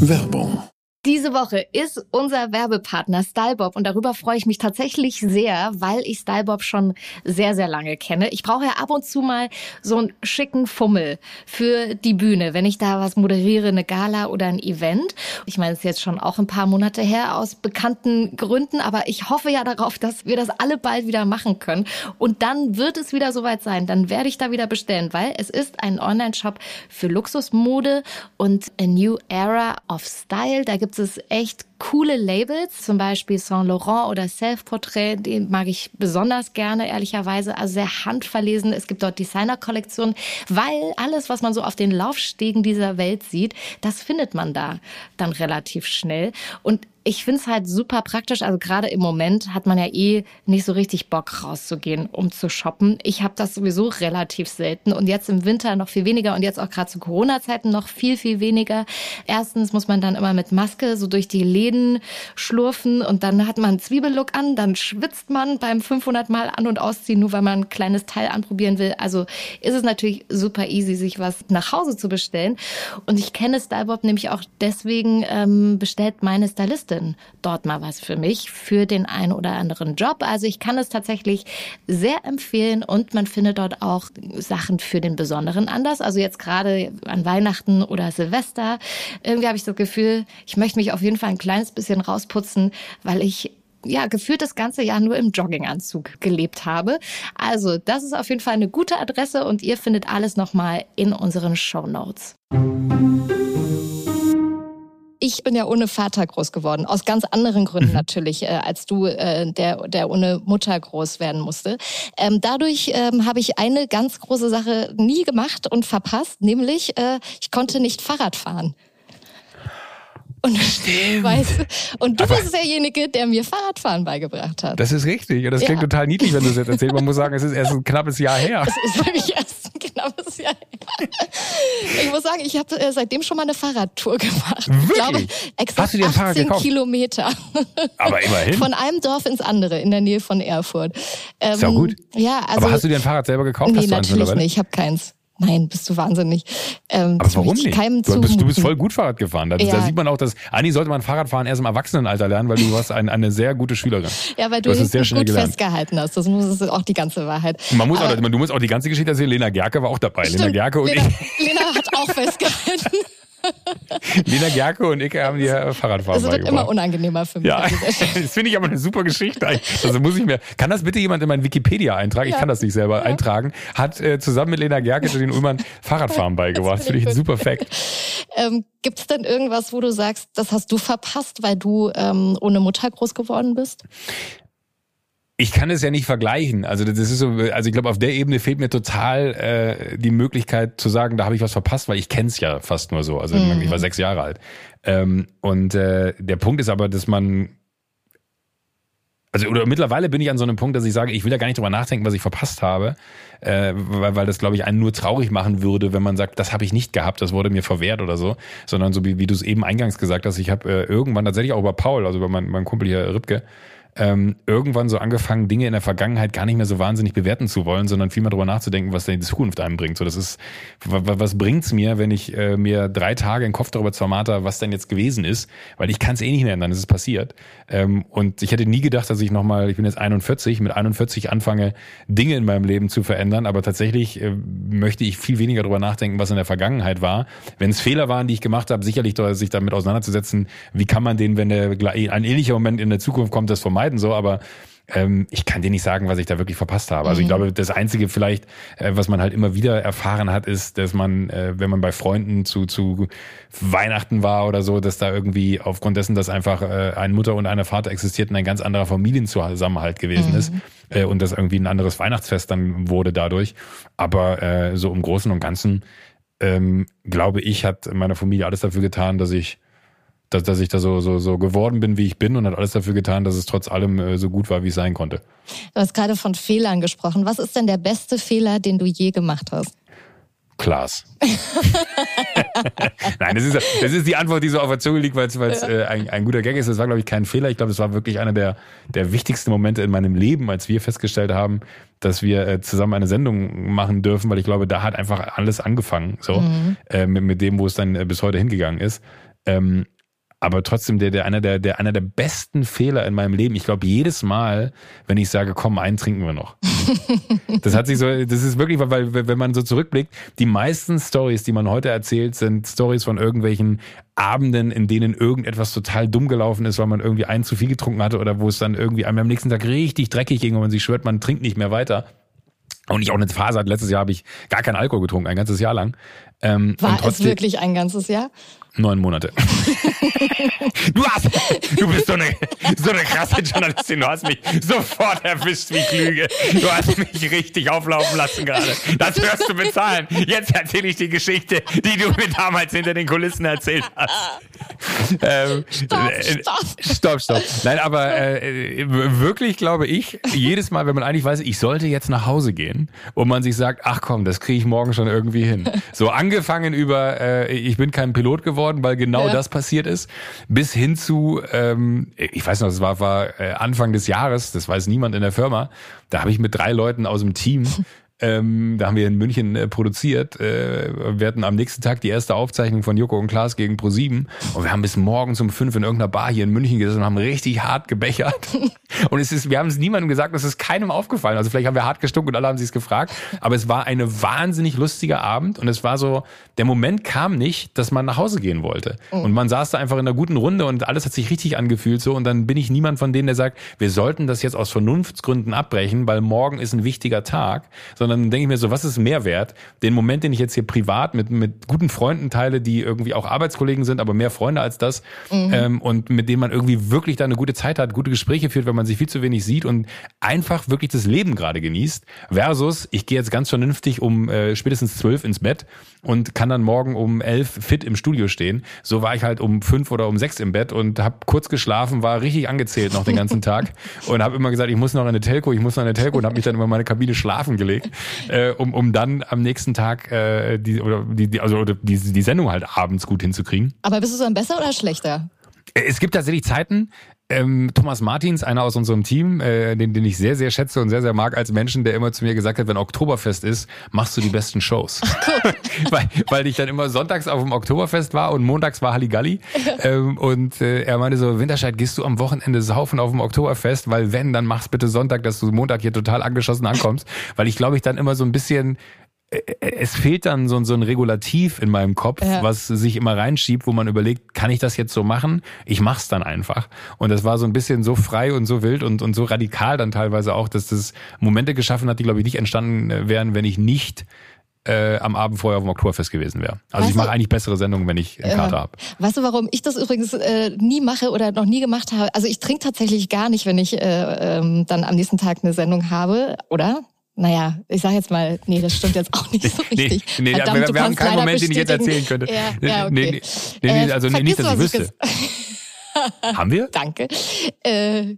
Werbung diese Woche ist unser Werbepartner Stylebob und darüber freue ich mich tatsächlich sehr, weil ich Stylebob schon sehr, sehr lange kenne. Ich brauche ja ab und zu mal so einen schicken Fummel für die Bühne, wenn ich da was moderiere, eine Gala oder ein Event. Ich meine, es ist jetzt schon auch ein paar Monate her aus bekannten Gründen, aber ich hoffe ja darauf, dass wir das alle bald wieder machen können. Und dann wird es wieder soweit sein. Dann werde ich da wieder bestellen, weil es ist ein Online-Shop für Luxusmode und a new era of style. Da gibt gibt es echt coole Labels, zum Beispiel Saint Laurent oder Self Portrait, den mag ich besonders gerne, ehrlicherweise. Also sehr handverlesen. Es gibt dort Designer-Kollektionen, weil alles, was man so auf den Laufstegen dieser Welt sieht, das findet man da dann relativ schnell. Und ich finde es halt super praktisch. Also gerade im Moment hat man ja eh nicht so richtig Bock rauszugehen, um zu shoppen. Ich habe das sowieso relativ selten und jetzt im Winter noch viel weniger und jetzt auch gerade zu Corona-Zeiten noch viel, viel weniger. Erstens muss man dann immer mit Maske so durch die Läden schlurfen und dann hat man einen Zwiebellook an, dann schwitzt man beim 500 Mal an- und ausziehen, nur weil man ein kleines Teil anprobieren will. Also ist es natürlich super easy, sich was nach Hause zu bestellen. Und ich kenne Stylebob nämlich auch deswegen, ähm, bestellt meine Stylistin dort mal was für mich, für den einen oder anderen Job. Also ich kann es tatsächlich sehr empfehlen und man findet dort auch Sachen für den besonderen Anlass. Also jetzt gerade an Weihnachten oder Silvester. Irgendwie habe ich das Gefühl, ich möchte mich auf jeden Fall ein kleines bisschen rausputzen, weil ich ja, gefühlt das ganze Jahr nur im Jogginganzug gelebt habe. Also, das ist auf jeden Fall eine gute Adresse und ihr findet alles nochmal in unseren Show Notes. Ich bin ja ohne Vater groß geworden, aus ganz anderen Gründen mhm. natürlich, äh, als du, äh, der, der ohne Mutter groß werden musste. Ähm, dadurch ähm, habe ich eine ganz große Sache nie gemacht und verpasst, nämlich äh, ich konnte nicht Fahrrad fahren. Und. Weißt, und du Aber bist derjenige, der mir Fahrradfahren beigebracht hat. Das ist richtig. Und das klingt ja. total niedlich, wenn du es jetzt erzählst. Man muss sagen, es ist erst ein knappes Jahr her. Es ist wirklich erst ein knappes Jahr her. Ich muss sagen, ich habe äh, seitdem schon mal eine Fahrradtour gemacht. Wirklich? Ich glaube, exakt Hast du dir ein 18 gekauft? Kilometer. Aber immerhin. Von einem Dorf ins andere, in der Nähe von Erfurt. Ähm, ist ja gut. Ja, also, Aber hast du dir ein Fahrrad selber gekauft? Nee, natürlich nicht. Ich habe keins. Nein, bist du wahnsinnig. Ähm, Aber warum nicht? Du bist, du bist, voll gut Fahrrad gefahren. Da, ja. da sieht man auch, dass Anni sollte man Fahrradfahren erst im Erwachsenenalter lernen, weil du warst ein, eine sehr gute Schülerin. Ja, weil du, du hast gut gelernt. festgehalten hast. Das muss ist auch die ganze Wahrheit. Man muss auch, du musst auch die ganze Geschichte erzählen. Lena Gerke war auch dabei. Stimmt. Lena Gerke und Lena, ich. Lena hat auch festgehalten. Lena Gerke und ich haben dir Fahrradfahren Das wird immer unangenehmer für mich. Ja, das finde ich aber eine super Geschichte. Also muss ich mir, kann das bitte jemand in meinen Wikipedia eintragen? Ja. Ich kann das nicht selber ja. eintragen. Hat äh, zusammen mit Lena Gerke den Ullmann Fahrradfahren beigebracht. Das finde ich ein super Fact. Ähm, Gibt es denn irgendwas, wo du sagst, das hast du verpasst, weil du ähm, ohne Mutter groß geworden bist? Ich kann es ja nicht vergleichen. Also das ist so, also ich glaube, auf der Ebene fehlt mir total äh, die Möglichkeit zu sagen, da habe ich was verpasst, weil ich kenne es ja fast nur so. Also mhm. ich war sechs Jahre alt. Ähm, und äh, der Punkt ist aber, dass man also oder mittlerweile bin ich an so einem Punkt, dass ich sage, ich will ja gar nicht drüber nachdenken, was ich verpasst habe, äh, weil, weil das, glaube ich, einen nur traurig machen würde, wenn man sagt, das habe ich nicht gehabt, das wurde mir verwehrt oder so, sondern so wie, wie du es eben eingangs gesagt hast, ich habe äh, irgendwann tatsächlich auch über Paul, also über meinen mein Kumpel hier Ripke, ähm, irgendwann so angefangen, Dinge in der Vergangenheit gar nicht mehr so wahnsinnig bewerten zu wollen, sondern viel mehr darüber nachzudenken, was denn die Zukunft einem bringt. So, das ist, was bringt's mir, wenn ich äh, mir drei Tage den Kopf darüber zermarter, was denn jetzt gewesen ist, weil ich kann es eh nicht mehr ändern, es ist passiert. Ähm, und ich hätte nie gedacht, dass ich nochmal, ich bin jetzt 41, mit 41 anfange, Dinge in meinem Leben zu verändern, aber tatsächlich äh, möchte ich viel weniger darüber nachdenken, was in der Vergangenheit war. Wenn es Fehler waren, die ich gemacht habe, sicherlich sich damit auseinanderzusetzen, wie kann man den, wenn der, ein ähnlicher Moment in der Zukunft kommt, das vermeiden vermeiden, so, aber ähm, ich kann dir nicht sagen, was ich da wirklich verpasst habe. Also ich mhm. glaube, das Einzige vielleicht, äh, was man halt immer wieder erfahren hat, ist, dass man, äh, wenn man bei Freunden zu, zu Weihnachten war oder so, dass da irgendwie aufgrund dessen, dass einfach äh, eine Mutter und eine Vater existierten, ein ganz anderer Familienzusammenhalt gewesen mhm. ist äh, und das irgendwie ein anderes Weihnachtsfest dann wurde dadurch. Aber äh, so im Großen und Ganzen ähm, glaube ich, hat meine Familie alles dafür getan, dass ich dass, dass ich da so, so, so geworden bin, wie ich bin und hat alles dafür getan, dass es trotz allem äh, so gut war, wie es sein konnte. Du hast gerade von Fehlern gesprochen. Was ist denn der beste Fehler, den du je gemacht hast? Klaas. Nein, das ist, das ist die Antwort, die so auf der Zunge liegt, weil es äh, ein, ein guter Gag ist. Das war, glaube ich, kein Fehler. Ich glaube, das war wirklich einer der, der wichtigsten Momente in meinem Leben, als wir festgestellt haben, dass wir äh, zusammen eine Sendung machen dürfen, weil ich glaube, da hat einfach alles angefangen, so mhm. äh, mit, mit dem, wo es dann äh, bis heute hingegangen ist. Ähm, aber trotzdem der, der einer der, der einer der besten Fehler in meinem Leben. Ich glaube jedes Mal, wenn ich sage, komm, einen trinken wir noch. das hat sich so, das ist wirklich, weil wenn man so zurückblickt, die meisten Stories, die man heute erzählt, sind Stories von irgendwelchen Abenden, in denen irgendetwas total dumm gelaufen ist, weil man irgendwie einen zu viel getrunken hatte oder wo es dann irgendwie einem am nächsten Tag richtig dreckig ging und man sich schwört, man trinkt nicht mehr weiter. Und ich auch eine Phase hatte, letztes Jahr habe ich gar keinen Alkohol getrunken, ein ganzes Jahr lang. Ähm, War es wirklich ein ganzes Jahr? Neun Monate. du hast, du bist so eine, so eine krasse Journalistin. Du hast mich sofort erwischt wie Klüge. Du hast mich richtig auflaufen lassen gerade. Das wirst du bezahlen. Jetzt erzähle ich die Geschichte, die du mir damals hinter den Kulissen erzählt hast. Ähm, stopp, stopp. Stopp, stopp. Nein, aber äh, wirklich glaube ich, jedes Mal, wenn man eigentlich weiß, ich sollte jetzt nach Hause gehen und man sich sagt, ach komm, das kriege ich morgen schon irgendwie hin. So ange angefangen über, äh, ich bin kein Pilot geworden, weil genau ja. das passiert ist, bis hin zu, ähm, ich weiß noch, es war, war äh, Anfang des Jahres, das weiß niemand in der Firma, da habe ich mit drei Leuten aus dem Team Ähm, da haben wir in München äh, produziert. Äh, wir hatten am nächsten Tag die erste Aufzeichnung von Joko und Klaas gegen Pro7 und wir haben bis morgens um fünf in irgendeiner Bar hier in München gesessen und haben richtig hart gebechert. Und es ist, wir haben es niemandem gesagt, es ist keinem aufgefallen. Also vielleicht haben wir hart gestunken und alle haben sich es gefragt. Aber es war eine wahnsinnig lustige Abend und es war so, der Moment kam nicht, dass man nach Hause gehen wollte. Mhm. Und man saß da einfach in einer guten Runde und alles hat sich richtig angefühlt so. Und dann bin ich niemand von denen, der sagt, wir sollten das jetzt aus Vernunftsgründen abbrechen, weil morgen ist ein wichtiger Tag, sondern dann denke ich mir so, was ist mehr wert? Den Moment, den ich jetzt hier privat mit, mit guten Freunden teile, die irgendwie auch Arbeitskollegen sind, aber mehr Freunde als das mhm. ähm, und mit denen man irgendwie wirklich da eine gute Zeit hat, gute Gespräche führt, wenn man sich viel zu wenig sieht und einfach wirklich das Leben gerade genießt, versus ich gehe jetzt ganz vernünftig um äh, spätestens zwölf ins Bett und kann dann morgen um elf fit im Studio stehen. So war ich halt um fünf oder um sechs im Bett und habe kurz geschlafen, war richtig angezählt noch den ganzen Tag und habe immer gesagt, ich muss noch in eine Telco, ich muss noch in eine Telco und habe mich dann immer in meine Kabine schlafen gelegt äh, um, um dann am nächsten Tag äh, die, oder die, die, also oder die, die Sendung halt abends gut hinzukriegen. Aber bist du dann besser oder schlechter? Es gibt tatsächlich Zeiten, ähm, Thomas Martins, einer aus unserem Team, äh, den, den ich sehr, sehr schätze und sehr, sehr mag als Menschen, der immer zu mir gesagt hat, wenn Oktoberfest ist, machst du die besten Shows. Weil, weil ich dann immer sonntags auf dem Oktoberfest war und montags war Halligalli. ähm, und äh, er meinte so, Winterscheid, gehst du am Wochenende saufen auf dem Oktoberfest? Weil wenn, dann mach's bitte Sonntag, dass du Montag hier total angeschossen ankommst. weil ich glaube, ich dann immer so ein bisschen es fehlt dann so, so ein Regulativ in meinem Kopf, ja. was sich immer reinschiebt, wo man überlegt, kann ich das jetzt so machen? Ich mach's dann einfach. Und das war so ein bisschen so frei und so wild und, und so radikal dann teilweise auch, dass das Momente geschaffen hat, die, glaube ich, nicht entstanden äh, wären, wenn ich nicht äh, am Abend vorher auf dem Oktoberfest gewesen wäre. Also weißt ich mache eigentlich bessere Sendungen, wenn ich einen Kater äh, habe. Weißt du, warum ich das übrigens äh, nie mache oder noch nie gemacht habe? Also ich trinke tatsächlich gar nicht, wenn ich äh, ähm, dann am nächsten Tag eine Sendung habe, oder? Naja, ich sage jetzt mal, nee, das stimmt jetzt auch nicht so richtig. Nee, nee Verdammt, wir, wir haben keinen Moment, den ich jetzt erzählen könnte. Ja, ja, okay. nee, nee, nee, also äh, nicht, dass ich wüsste. haben wir? Danke. Äh,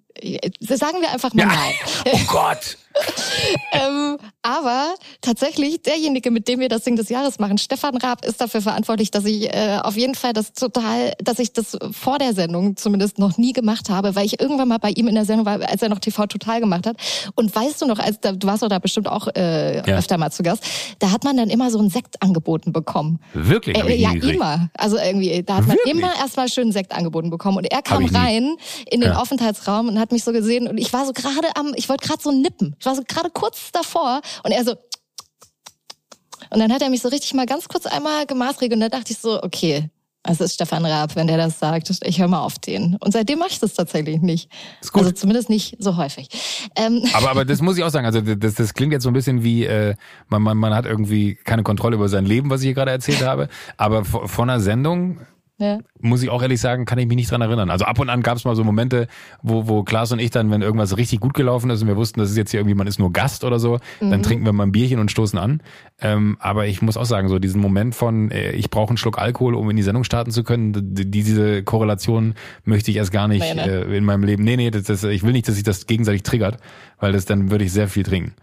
sagen wir einfach mal ja. nein. Oh Gott. ähm, aber tatsächlich, derjenige, mit dem wir das Ding des Jahres machen, Stefan Raab, ist dafür verantwortlich, dass ich äh, auf jeden Fall das total, dass ich das vor der Sendung zumindest noch nie gemacht habe, weil ich irgendwann mal bei ihm in der Sendung war, als er noch TV Total gemacht hat. Und weißt du noch, als du warst doch da bestimmt auch äh, ja. öfter mal zu Gast, da hat man dann immer so einen Sekt angeboten bekommen. Wirklich? Äh, ja, immer. Also irgendwie, da hat man Wirklich? immer erstmal schön Sekt angeboten bekommen. Und er kam rein in den ja. Aufenthaltsraum und hat mich so gesehen und ich war so gerade am, ich wollte gerade so nippen. Ich war so gerade kurz davor und er so. Und dann hat er mich so richtig mal ganz kurz einmal gemaßregelt und da dachte ich so, okay, es ist Stefan Raab, wenn der das sagt. Ich höre mal auf den. Und seitdem mache ich das tatsächlich nicht. Also zumindest nicht so häufig. Ähm aber, aber das muss ich auch sagen. Also das, das klingt jetzt so ein bisschen wie, äh, man, man, man hat irgendwie keine Kontrolle über sein Leben, was ich hier gerade erzählt habe. Aber von einer Sendung ja. Muss ich auch ehrlich sagen, kann ich mich nicht dran erinnern. Also ab und an gab es mal so Momente, wo, wo Klaas und ich dann, wenn irgendwas richtig gut gelaufen ist und wir wussten, das ist jetzt hier irgendwie, man ist nur Gast oder so, mhm. dann trinken wir mal ein Bierchen und stoßen an. Ähm, aber ich muss auch sagen, so diesen Moment von, äh, ich brauche einen Schluck Alkohol, um in die Sendung starten zu können, die, diese Korrelation möchte ich erst gar nicht äh, in meinem Leben. Nee, nee, das, das, ich will nicht, dass sich das gegenseitig triggert, weil das dann würde ich sehr viel trinken.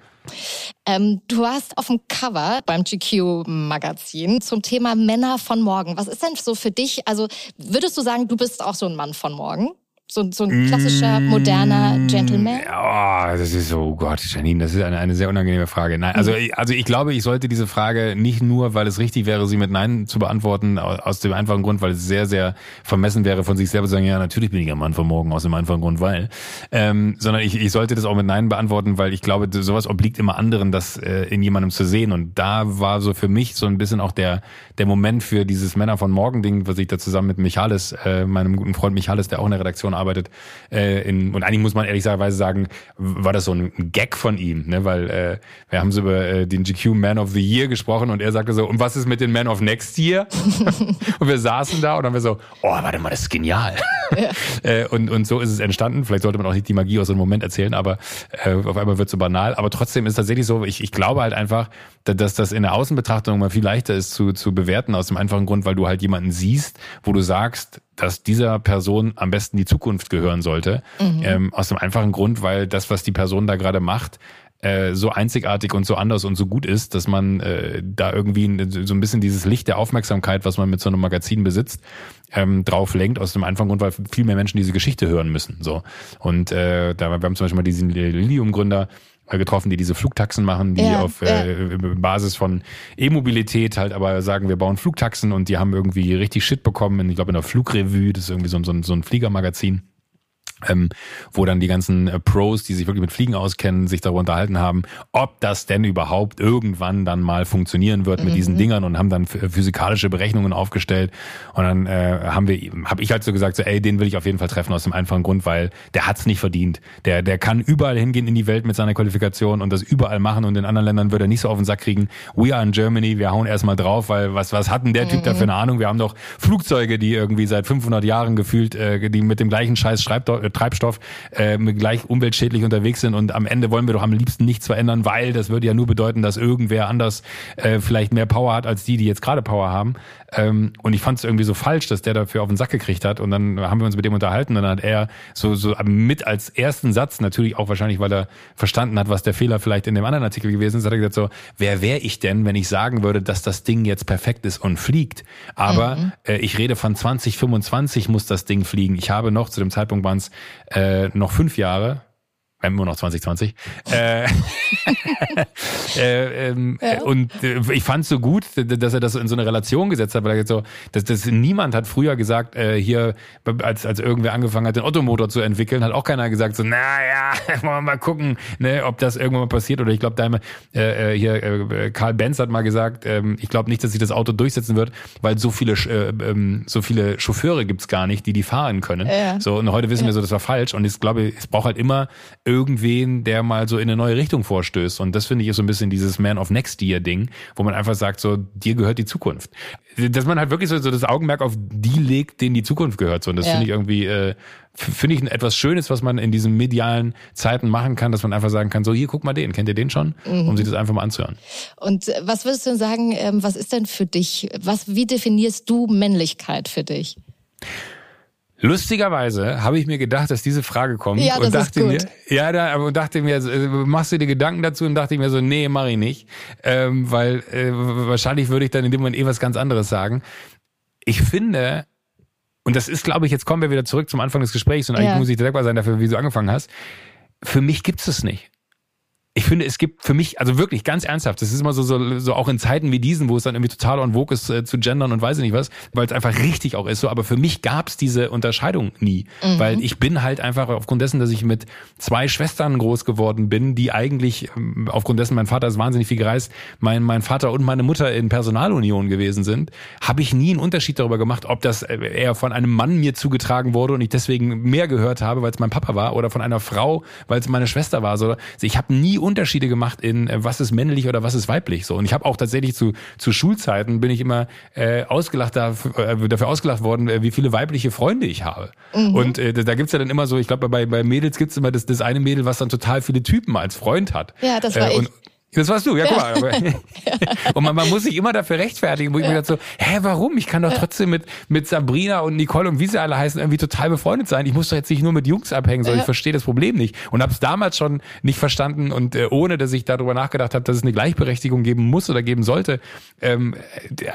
Ähm, du hast auf dem Cover beim GQ-Magazin zum Thema Männer von morgen. Was ist denn so für dich? Also würdest du sagen, du bist auch so ein Mann von morgen? So, so ein klassischer, moderner mm, Gentleman? Oh, das ist so, oh Gott, Janine, das ist eine, eine sehr unangenehme Frage. Nein, also, mhm. also ich glaube, ich sollte diese Frage nicht nur, weil es richtig wäre, sie mit Nein zu beantworten, aus dem einfachen Grund, weil es sehr, sehr vermessen wäre, von sich selber zu sagen, ja, natürlich bin ich ein Mann von morgen, aus dem einfachen Grund, weil, ähm, sondern ich, ich sollte das auch mit Nein beantworten, weil ich glaube, sowas obliegt immer anderen, das äh, in jemandem zu sehen. Und da war so für mich so ein bisschen auch der, der Moment für dieses Männer von morgen Ding, was ich da zusammen mit Michalis, äh, meinem guten Freund Michalis, der auch in der Redaktion arbeitet. Äh, in, und eigentlich muss man ehrlicherweise sagen, war das so ein Gag von ihm, ne? weil äh, wir haben so über äh, den GQ Man of the Year gesprochen und er sagte so, und was ist mit den Man of Next Year? und wir saßen da und dann wir so, oh, warte mal, das ist genial. Ja. äh, und, und so ist es entstanden. Vielleicht sollte man auch nicht die Magie aus so einem Moment erzählen, aber äh, auf einmal wird es so banal. Aber trotzdem ist tatsächlich so, ich, ich glaube halt einfach, dass das in der Außenbetrachtung mal viel leichter ist zu, zu bewerten, aus dem einfachen Grund, weil du halt jemanden siehst, wo du sagst, dass dieser Person am besten die Zukunft gehören sollte. Mhm. Ähm, aus dem einfachen Grund, weil das, was die Person da gerade macht, äh, so einzigartig und so anders und so gut ist, dass man äh, da irgendwie so ein bisschen dieses Licht der Aufmerksamkeit, was man mit so einem Magazin besitzt, ähm, drauf lenkt, aus dem einfachen Grund, weil viel mehr Menschen diese Geschichte hören müssen. So. Und äh, da wir haben zum Beispiel mal diesen Lilium-Gründer, getroffen, die diese Flugtaxen machen, die ja, auf ja. Äh, Basis von E-Mobilität halt aber sagen, wir bauen Flugtaxen und die haben irgendwie richtig Shit bekommen, ich glaube in der Flugrevue, das ist irgendwie so, so, so ein Fliegermagazin ähm, wo dann die ganzen äh, Pros, die sich wirklich mit Fliegen auskennen, sich darüber unterhalten haben, ob das denn überhaupt irgendwann dann mal funktionieren wird mit mhm. diesen Dingern und haben dann physikalische Berechnungen aufgestellt und dann äh, haben wir, habe ich halt so gesagt, so ey, den will ich auf jeden Fall treffen aus dem einfachen Grund, weil der hat's nicht verdient. Der, der kann überall hingehen in die Welt mit seiner Qualifikation und das überall machen und in anderen Ländern würde er nicht so auf den Sack kriegen. We are in Germany, wir hauen erstmal drauf, weil was was hat denn der Typ mhm. da für eine Ahnung? Wir haben doch Flugzeuge, die irgendwie seit 500 Jahren gefühlt, äh, die mit dem gleichen Scheiß schreibt Treibstoff äh, gleich umweltschädlich unterwegs sind und am Ende wollen wir doch am liebsten nichts verändern, weil das würde ja nur bedeuten, dass irgendwer anders äh, vielleicht mehr Power hat als die, die jetzt gerade Power haben. Ähm, und ich fand es irgendwie so falsch, dass der dafür auf den Sack gekriegt hat. Und dann haben wir uns mit dem unterhalten und dann hat er so, so mit als ersten Satz, natürlich auch wahrscheinlich, weil er verstanden hat, was der Fehler vielleicht in dem anderen Artikel gewesen ist, hat er gesagt so, wer wäre ich denn, wenn ich sagen würde, dass das Ding jetzt perfekt ist und fliegt? Aber mhm. äh, ich rede von 2025 muss das Ding fliegen. Ich habe noch, zu dem Zeitpunkt waren es äh, noch fünf Jahre, immer noch 2020. äh, äh, ähm, ja. Und äh, ich fand es so gut, dass er das in so eine Relation gesetzt hat, weil er so, dass, dass niemand hat früher gesagt, äh, hier, als, als irgendwer angefangen hat, den Ottomotor zu entwickeln, hat auch keiner gesagt, so, naja, wollen wir mal gucken, ne, ob das irgendwann mal passiert. Oder ich glaube, da äh, äh, hier, äh, Karl Benz hat mal gesagt, äh, ich glaube nicht, dass sich das Auto durchsetzen wird, weil so viele, äh, äh, so viele Chauffeure gibt's gar nicht, die die fahren können. Ja. So, und heute wissen ja. wir so, das war falsch. Und ich glaube, es braucht halt immer irgendwen, der mal so in eine neue Richtung vorstößt. Und das finde ich ist so ein bisschen dieses Man of Next Year Ding, wo man einfach sagt, so, dir gehört die Zukunft. Dass man halt wirklich so, so das Augenmerk auf die legt, denen die Zukunft gehört. So, und das ja. finde ich irgendwie, äh, finde ich etwas Schönes, was man in diesen medialen Zeiten machen kann, dass man einfach sagen kann, so, hier, guck mal den, kennt ihr den schon? Mhm. Um sich das einfach mal anzuhören. Und äh, was würdest du denn sagen, ähm, was ist denn für dich, was, wie definierst du Männlichkeit für dich? Lustigerweise habe ich mir gedacht, dass diese Frage kommt ja, und dachte mir, ja, da, aber dachte mir, machst du dir Gedanken dazu und dachte ich mir so, nee, mach ich nicht, ähm, weil äh, wahrscheinlich würde ich dann in dem Moment eh was ganz anderes sagen. Ich finde, und das ist, glaube ich, jetzt kommen wir wieder zurück zum Anfang des Gesprächs und eigentlich ja. muss ich dir dankbar sein dafür, wie du angefangen hast. Für mich gibt es nicht ich finde, es gibt für mich, also wirklich ganz ernsthaft, das ist immer so, so, so auch in Zeiten wie diesen, wo es dann irgendwie total on vogue ist äh, zu gendern und weiß ich nicht was, weil es einfach richtig auch ist so, aber für mich gab es diese Unterscheidung nie, mhm. weil ich bin halt einfach aufgrund dessen, dass ich mit zwei Schwestern groß geworden bin, die eigentlich ähm, aufgrund dessen, mein Vater ist wahnsinnig viel gereist, mein, mein Vater und meine Mutter in Personalunion gewesen sind, habe ich nie einen Unterschied darüber gemacht, ob das äh, eher von einem Mann mir zugetragen wurde und ich deswegen mehr gehört habe, weil es mein Papa war oder von einer Frau, weil es meine Schwester war. So, ich habe nie Unterschiede gemacht in äh, was ist männlich oder was ist weiblich so. Und ich habe auch tatsächlich zu, zu Schulzeiten bin ich immer äh, ausgelacht dafür, äh, dafür ausgelacht worden, äh, wie viele weibliche Freunde ich habe. Mhm. Und äh, da gibt's ja dann immer so, ich glaube bei, bei Mädels gibt's immer das, das eine Mädel, was dann total viele Typen als Freund hat. Ja, das war äh, und, ich. Das warst du, ja, guck mal. und man, man muss sich immer dafür rechtfertigen, wo ich mir dachte so, hä, warum? Ich kann doch trotzdem mit, mit Sabrina und Nicole und wie sie alle heißen, irgendwie total befreundet sein. Ich muss doch jetzt nicht nur mit Jungs abhängen, sondern ich verstehe das Problem nicht. Und habe es damals schon nicht verstanden und äh, ohne, dass ich darüber nachgedacht habe, dass es eine Gleichberechtigung geben muss oder geben sollte, ähm,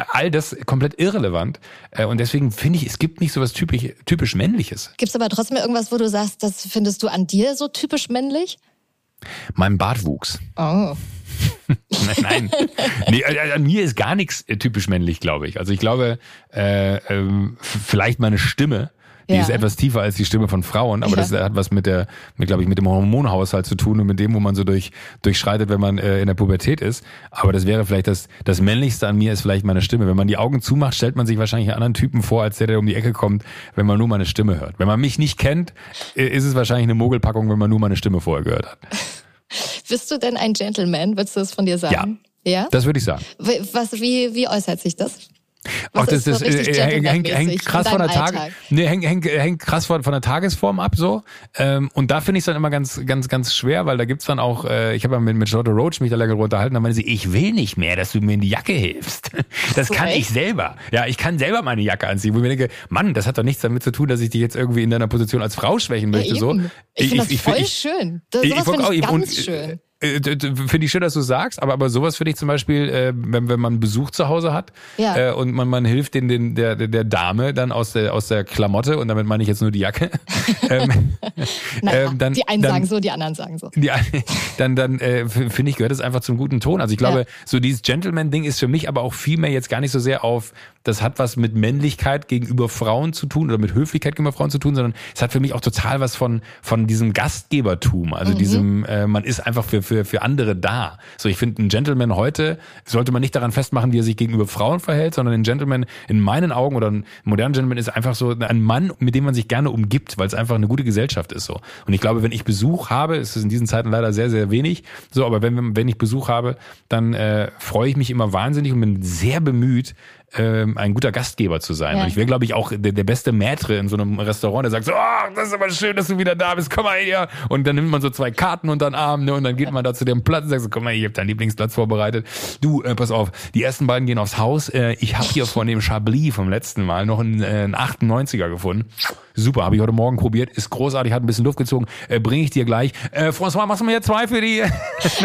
all das komplett irrelevant. Äh, und deswegen finde ich, es gibt nicht so was typisch, typisch Männliches. Gibt es aber trotzdem irgendwas, wo du sagst, das findest du an dir so typisch männlich? Mein Bartwuchs. Oh. nein, nein. Nee, äh, an mir ist gar nichts äh, typisch männlich, glaube ich. Also ich glaube, äh, äh, vielleicht meine Stimme die ja. ist etwas tiefer als die Stimme von Frauen, aber ja. das hat was mit der, mit, glaube ich, mit dem Hormonhaushalt zu tun und mit dem, wo man so durch, durchschreitet, wenn man äh, in der Pubertät ist. Aber das wäre vielleicht das, das Männlichste an mir ist vielleicht meine Stimme. Wenn man die Augen zumacht, stellt man sich wahrscheinlich einen anderen Typen vor, als der, der um die Ecke kommt, wenn man nur meine Stimme hört. Wenn man mich nicht kennt, ist es wahrscheinlich eine Mogelpackung, wenn man nur meine Stimme vorher gehört hat. Bist du denn ein Gentleman? Würdest du das von dir sagen? Ja. Ja? Das würde ich sagen. Was, wie, wie äußert sich das? Ach, das, das, so äh, hängt, hängt, hängt krass von der Tag, nee, hängt, hängt, hängt krass von, von der Tagesform ab so. Ähm, und da finde ich es dann immer ganz, ganz, ganz schwer, weil da gibt's dann auch, äh, ich habe ja mit, mit Charlotte Roach mich da länger unterhalten, da meinte sie, ich will nicht mehr, dass du mir in die Jacke hilfst. Das so kann echt? ich selber. Ja, ich kann selber meine Jacke anziehen, wo ich mir denke, Mann, das hat doch nichts damit zu tun, dass ich dich jetzt irgendwie in deiner Position als Frau schwächen möchte. Ja, so. Ich, ich finde das ich, voll ich, schön. Das, sowas finde ich, ganz und, schön äh, finde ich schön, dass du sagst, aber, aber sowas finde ich zum Beispiel, äh, wenn, wenn man Besuch zu Hause hat Ja. äh, und man, man hilft den, den, der, der Dame dann aus der, aus der Klamotte, und damit meine ich jetzt nur die Jacke, ähm, Naja, ähm, dann, die einen dann, sagen so, die anderen sagen so. die, dann, dann äh, finde ich, gehört es einfach zum guten Ton. Also ich glaube, Ja. so dieses Gentleman-Ding ist für mich aber auch vielmehr jetzt gar nicht so sehr auf, das hat was mit Männlichkeit gegenüber Frauen zu tun oder mit Höflichkeit gegenüber Frauen zu tun, sondern es hat für mich auch total was von, von diesem Gastgebertum. Also Mhm. diesem, äh, man ist einfach für, für, für andere da. So, ich finde, ein Gentleman heute sollte man nicht daran festmachen, wie er sich gegenüber Frauen verhält, sondern ein Gentleman in meinen Augen oder ein moderner Gentleman ist einfach so ein Mann, mit dem man sich gerne umgibt, weil es einfach eine gute Gesellschaft ist so. Und ich glaube, wenn ich Besuch habe, ist es in diesen Zeiten leider sehr, sehr wenig, so, aber wenn, wenn ich Besuch habe, dann äh, freue ich mich immer wahnsinnig und bin sehr bemüht, ähm, ein guter Gastgeber zu sein. Ja. Und ich wäre, glaube ich, auch der, der beste Maître in so einem Restaurant, der sagt so, oh, das ist aber schön, dass du wieder da bist, komm mal her. Und dann nimmt man so zwei Karten unter den Arm ne, und dann geht man da zu dem Platz und sagt so, komm mal, ich habe deinen Lieblingsplatz vorbereitet. Du, äh, pass auf, die ersten beiden gehen aufs Haus. Äh, ich habe hier von dem Chablis vom letzten Mal noch einen, äh, einen 98er gefunden. Super, habe ich heute Morgen probiert, ist großartig, hat ein bisschen Luft gezogen. Äh, Bringe ich dir gleich. Äh, François, machst du mir jetzt zwei für die?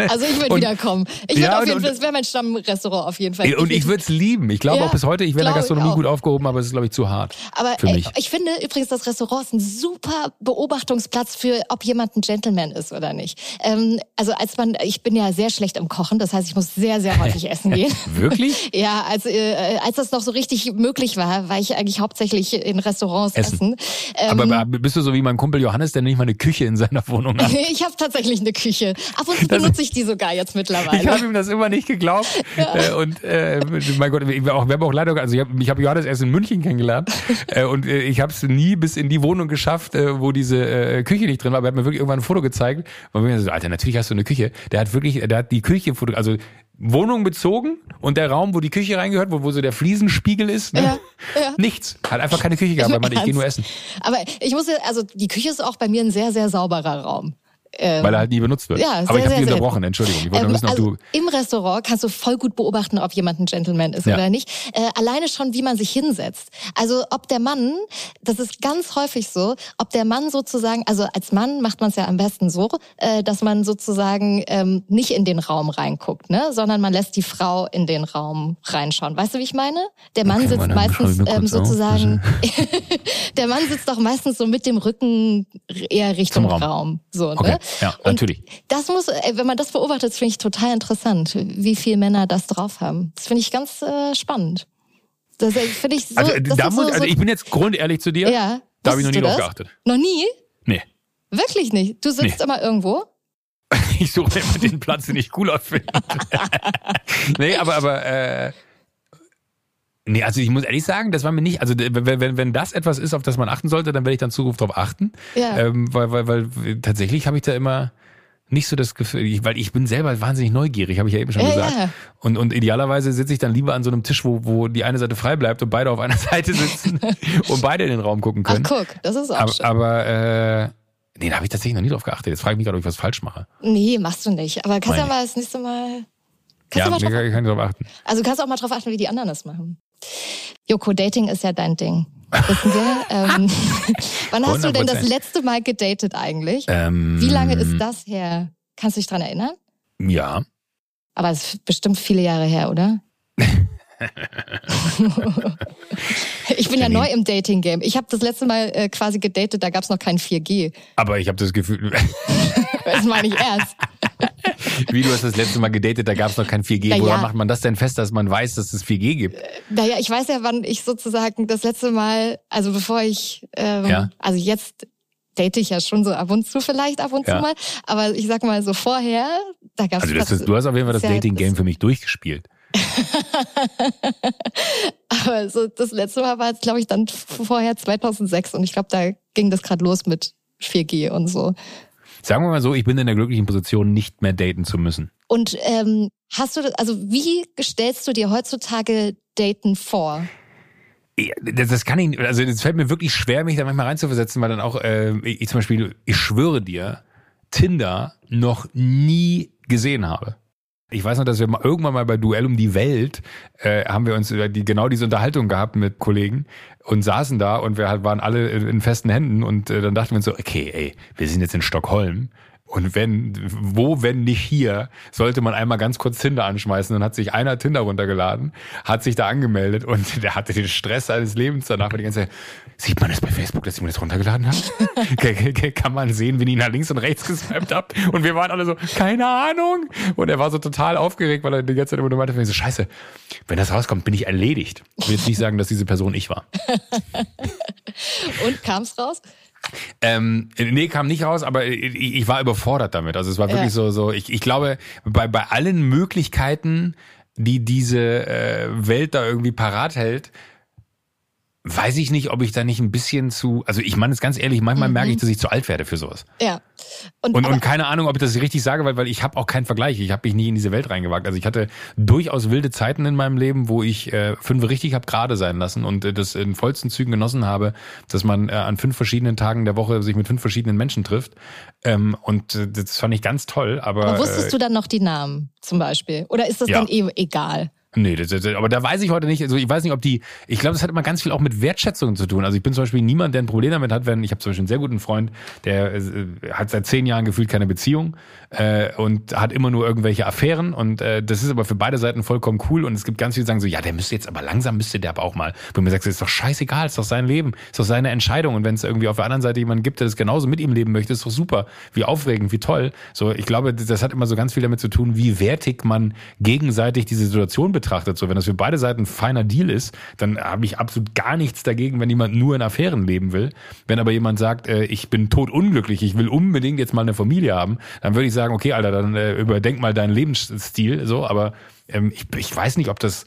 Also ich würde wiederkommen. Ich Ja, auf jeden Fall, das wäre mein Stammrestaurant auf jeden Fall. und ich würde es lieben. Ich glaube Ja, auch bis heute, ich wäre in der ich Gastronomie gut aufgehoben, aber es ist, glaube ich, zu hart. Aber für ey, mich. ich finde übrigens, das Restaurant ist ein super Beobachtungsplatz für, ob jemand ein Gentleman ist oder nicht. Ähm, also als man, ich bin ja sehr schlecht im Kochen, das heißt, ich muss sehr, sehr häufig essen gehen. Wirklich? Ja, als, äh, als das noch so richtig möglich war, war ich eigentlich hauptsächlich in Restaurants Essen. essen. Ähm, Aber bist du so wie mein Kumpel Johannes, der nicht mal eine Küche in seiner Wohnung hat? ich habe tatsächlich eine Küche. Ab und zu benutze ich die sogar jetzt Ich mittlerweile. habe ihm das immer nicht geglaubt. Äh, und äh, mein Gott, wir, auch, wir haben auch leider, also ich habe ich hab Johannes erst in München kennengelernt äh, und äh, ich habe es nie bis in die Wohnung geschafft, wo diese äh, Küche nicht drin war. Aber er hat mir wirklich irgendwann ein Foto gezeigt. Und mir so, Alter, natürlich hast du eine Küche. Der hat wirklich, der hat die Küche, foto- also Wohnung bezogen und der Raum, wo die Küche reingehört, wo, wo so der Fliesenspiegel ist, ne? Ja, ja. nichts. Hat einfach keine Küche gehabt, weil man, ich gehe nur essen, Aber ich muss also die Küche ist auch bei mir ein sehr, sehr sauberer Raum. Ähm, weil er halt nie benutzt wird. Ja, Aber sehr, ich habe dich unterbrochen, Entschuldigung. Ich wollte Ähm, wissen, ob also du Im Restaurant kannst du voll gut beobachten, ob jemand ein Gentleman ist Ja. oder nicht. Äh, alleine schon, wie man sich hinsetzt. Also ob der Mann, das ist ganz häufig so, ob der Mann sozusagen, also als Mann macht man es ja am besten so, äh, dass man sozusagen ähm, nicht in den Raum reinguckt, ne, sondern man lässt die Frau in den Raum reinschauen. Weißt du, wie ich meine? Der Mann Okay, sitzt ich meistens ähm, sozusagen, der Mann sitzt doch meistens so mit dem Rücken eher Richtung Raum. Raum. So, ne? Ja, Und natürlich. Das muss, ey, wenn man das beobachtet, finde ich total interessant, wie viele Männer das drauf haben. Das finde ich ganz äh, spannend. Das äh, finde ich so. Also, das da muss, so, also so, ich bin jetzt grundehrlich zu dir. ja. Da habe ich noch nie drauf geachtet. Noch nie? Nee. Wirklich nicht. Du sitzt Nee. immer irgendwo. Ich suche immer den Platz, den ich cooler finde. nee, aber, aber, äh, nee, also ich muss ehrlich sagen, das war mir nicht, also wenn, wenn, wenn das etwas ist, auf das man achten sollte, dann werde ich dann Zugriff drauf achten. Ja. Ähm, weil, weil, weil tatsächlich habe ich da immer nicht so das Gefühl, ich, weil ich bin selber wahnsinnig neugierig, habe ich ja eben schon Ja, gesagt. ja. Und, und idealerweise sitze ich dann lieber an so einem Tisch, wo, wo die eine Seite frei bleibt und beide auf einer Seite sitzen und beide in den Raum gucken Ach können. guck, das ist auch aber, schön. aber äh, nee, da habe ich tatsächlich noch nie drauf geachtet. Jetzt frage ich mich gerade, ob ich was falsch mache. Nee, machst du nicht. Aber kannst ja Meine mal das nächste Mal. Kannst Ja, du mal drauf, kann ich drauf achten. also du kannst auch mal drauf achten, wie die anderen das machen. Joko, Dating ist ja dein Ding. Wissen wir? ähm, wann hast du denn das 100%. letzte Mal gedatet eigentlich? Ähm, Wie lange ist das her? Kannst du dich dran erinnern? Ja. Aber es ist bestimmt viele Jahre her, oder? ich bin ja neu im Dating-Game. Ich habe das letzte Mal äh, quasi gedatet, da gab's noch kein 4G. Aber ich habe das Gefühl, Das meine ich erst. wie du hast das letzte Mal gedatet, da gab es noch kein 4G. Ja, Woran macht man das denn fest, dass man weiß, dass es 4G gibt? Naja, ich weiß ja, wann ich sozusagen das letzte Mal, also bevor ich, ähm, Ja. also jetzt date ich ja schon so ab und zu vielleicht ab und Ja. zu mal, aber ich sag mal so vorher, da gab's Also das ist, du hast auf jeden Fall das Dating-Game für mich durchgespielt. Aber so das letzte Mal war jetzt, glaube ich, dann vorher 2006 und ich glaube, da ging das gerade los mit 4G und so. Sagen wir mal so, ich bin in der glücklichen Position, nicht mehr daten zu müssen. Und ähm, hast du das, also wie stellst du dir heutzutage Daten vor? Ja, Das, das kann ich, also es fällt mir wirklich schwer, mich da manchmal reinzuversetzen, weil dann auch, äh, ich zum Beispiel, ich schwöre dir, Tinder noch nie gesehen habe. Ich weiß noch, dass wir mal, irgendwann mal bei Duell um die Welt äh, haben wir uns über die, genau diese Unterhaltung gehabt mit Kollegen und saßen da und wir halt waren alle in, festen Händen und äh, dann dachten wir uns so, okay, ey, wir sind jetzt in Stockholm Und wenn, wo, wenn nicht hier, sollte man einmal ganz kurz Tinder anschmeißen. Dann hat sich einer Tinder runtergeladen, hat sich da angemeldet und der hatte den Stress seines Lebens danach, weil die ganze Zeit, sieht man das bei Facebook, dass ich mir das runtergeladen habe? Kann man sehen, wie ich nach links und rechts geswiped hab? Und wir waren alle so, keine Ahnung. Und er war so total aufgeregt, weil er die ganze Zeit immer nur meinte, so, scheiße, wenn das rauskommt, bin ich erledigt. Ich will jetzt nicht sagen, dass diese Person ich war. und kam's raus? Ähm, nee, kam nicht raus, aber ich, ich war überfordert damit. Also es war wirklich ja. so, so, ich, ich glaube, bei, bei allen Möglichkeiten, die diese äh, Welt da irgendwie parat hält, weiß ich nicht, ob ich da nicht ein bisschen zu, also ich meine es ganz ehrlich, manchmal mhm. merke ich, dass ich zu alt werde für sowas. Ja. Und, und, und keine Ahnung, ob ich das richtig sage, weil, weil ich habe auch keinen Vergleich. Ich habe mich nie in diese Welt reingewagt. Also ich hatte durchaus wilde Zeiten in meinem Leben, wo ich äh, fünf richtig habe gerade sein lassen und äh, das in vollsten Zügen genossen habe, dass man äh, an fünf verschiedenen Tagen der Woche sich mit fünf verschiedenen Menschen trifft. Ähm, und äh, das fand ich ganz toll. Aber, aber wusstest äh, du dann noch die Namen zum Beispiel? Oder ist das ja. dann eh egal? Nee, das, das, aber da weiß ich heute nicht, also ich weiß nicht, ob die, ich glaube, das hat immer ganz viel auch mit Wertschätzung zu tun. Also ich bin zum Beispiel niemand, der ein Problem damit hat, wenn, ich habe zum Beispiel einen sehr guten Freund, der äh, hat seit zehn Jahren gefühlt keine Beziehung äh, und hat immer nur irgendwelche Affären und äh, das ist aber für beide Seiten vollkommen cool und es gibt ganz viele, die sagen so, ja, der müsste jetzt, aber langsam müsste der aber auch mal, wo mir sagst, ist doch scheißegal, ist doch sein Leben, ist doch seine Entscheidung und wenn es irgendwie auf der anderen Seite jemanden gibt, der das genauso mit ihm leben möchte, ist doch super, wie aufregend, wie toll. So, ich glaube, das hat immer so ganz viel damit zu tun, wie wertig man gegenseitig diese Situation betrachtet. So, wenn das für beide Seiten ein feiner Deal ist, dann habe ich absolut gar nichts dagegen, wenn jemand nur in Affären leben will. Wenn aber jemand sagt, äh, ich bin tot unglücklich, ich will unbedingt jetzt mal eine Familie haben, dann würde ich sagen, okay, Alter, dann äh, überdenk mal deinen Lebensstil, so, aber ähm, ich, ich weiß nicht, ob das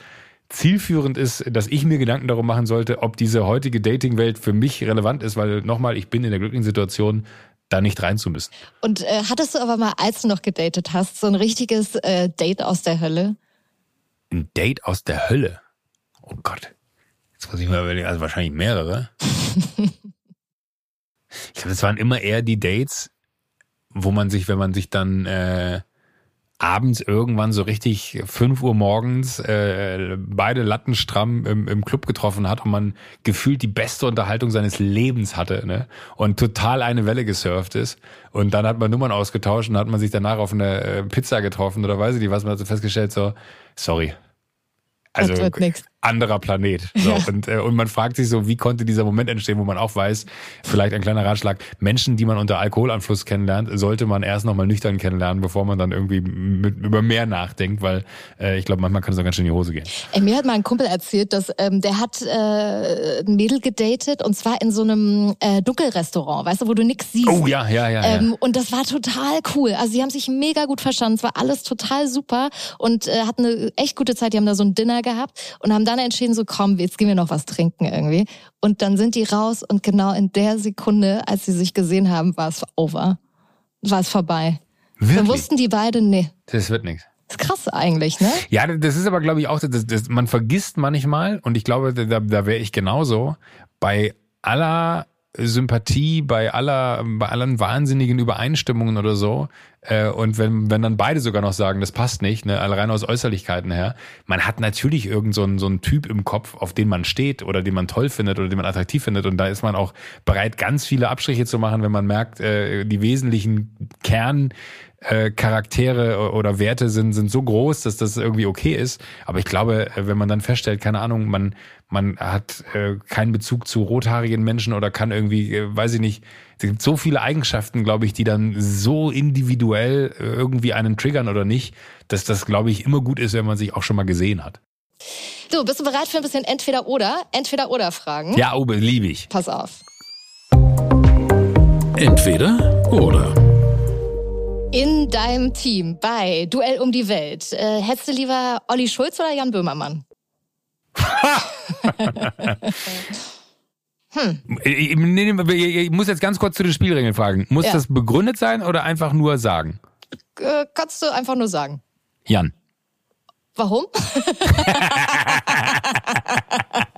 zielführend ist, dass ich mir Gedanken darum machen sollte, ob diese heutige Dating-Welt für mich relevant ist, weil nochmal, ich bin in der glücklichen Situation, da nicht rein zu müssen. Und äh, hattest du aber mal, als du noch gedatet hast, so ein richtiges äh, Date aus der Hölle? Ein Date aus der Hölle. Oh Gott. Jetzt muss ich mal überlegen, also wahrscheinlich mehrere. ich glaube, das waren immer eher die Dates, wo man sich, wenn man sich dann äh, abends irgendwann so richtig fünf Uhr morgens äh, beide Latten stramm im, im Club getroffen hat und man gefühlt die beste Unterhaltung seines Lebens hatte ne? und total eine Welle gesurft ist. Und dann hat man Nummern ausgetauscht und hat man sich danach auf eine äh, Pizza getroffen oder weiß ich nicht was, man hat so festgestellt, so, sorry. Also, das wird nichts anderer Planet. So, ja. und, äh, und man fragt sich so, wie konnte dieser Moment entstehen, wo man auch weiß, vielleicht ein kleiner Ratschlag, Menschen, die man unter Alkoholanfluss kennenlernt, sollte man erst nochmal nüchtern kennenlernen, bevor man dann irgendwie mit, über mehr nachdenkt, weil äh, ich glaube, manchmal kann es auch ganz schön in die Hose gehen. Ey, mir hat mal ein Kumpel erzählt, dass ähm, der hat äh, ein Mädel gedatet und zwar in so einem äh, Dunkelrestaurant, weißt du, wo du nichts siehst. Oh ja, ja, ja, ähm, ja. Und das war total cool. Also sie haben sich mega gut verstanden, es war alles total super und äh, hatten eine echt gute Zeit. Die haben da so ein Dinner gehabt und haben dann entschieden, so komm, jetzt gehen wir noch was trinken irgendwie. Und dann sind die raus und genau in der Sekunde, als sie sich gesehen haben, war es over. War es vorbei. Wirklich? Dann wussten die beiden, nee. Das wird nichts. Das ist krass eigentlich, ne? Ja, das ist aber, glaube ich, auch, das, das, man vergisst manchmal, und ich glaube, da, da wäre ich genauso, bei aller Sympathie, bei aller, bei allen wahnsinnigen Übereinstimmungen oder so, äh, und wenn, wenn dann beide sogar noch sagen, das passt nicht, ne, rein aus Äußerlichkeiten her, man hat natürlich irgend so so einen Typ im Kopf, auf den man steht oder den man toll findet oder den man attraktiv findet. Und da ist man auch bereit, ganz viele Abstriche zu machen, wenn man merkt, äh, die wesentlichen Kern äh, Charaktere oder Werte sind, sind so groß, dass das irgendwie okay ist. Aber ich glaube, äh, wenn man dann feststellt, keine Ahnung, man, man hat äh, keinen Bezug zu rothaarigen Menschen oder kann irgendwie, äh, weiß ich nicht, es gibt so viele Eigenschaften, glaube ich, die dann so individuell äh, irgendwie einen triggern oder nicht, dass das, glaube ich, immer gut ist, wenn man sich auch schon mal gesehen hat. So, bist du bereit für ein bisschen Entweder-Oder? Entweder-Oder-Fragen? Ja, Obe, liebe ich. Pass auf. Entweder oder in deinem Team bei Duell um die Welt, äh, hättest du lieber Olli Schulz oder Jan Böhmermann? hm. ich, ich, muss jetzt ganz kurz zu den Spielregeln fragen. Muss ja. das begründet sein oder einfach nur sagen? Äh, kannst du einfach nur sagen. Jan. Warum?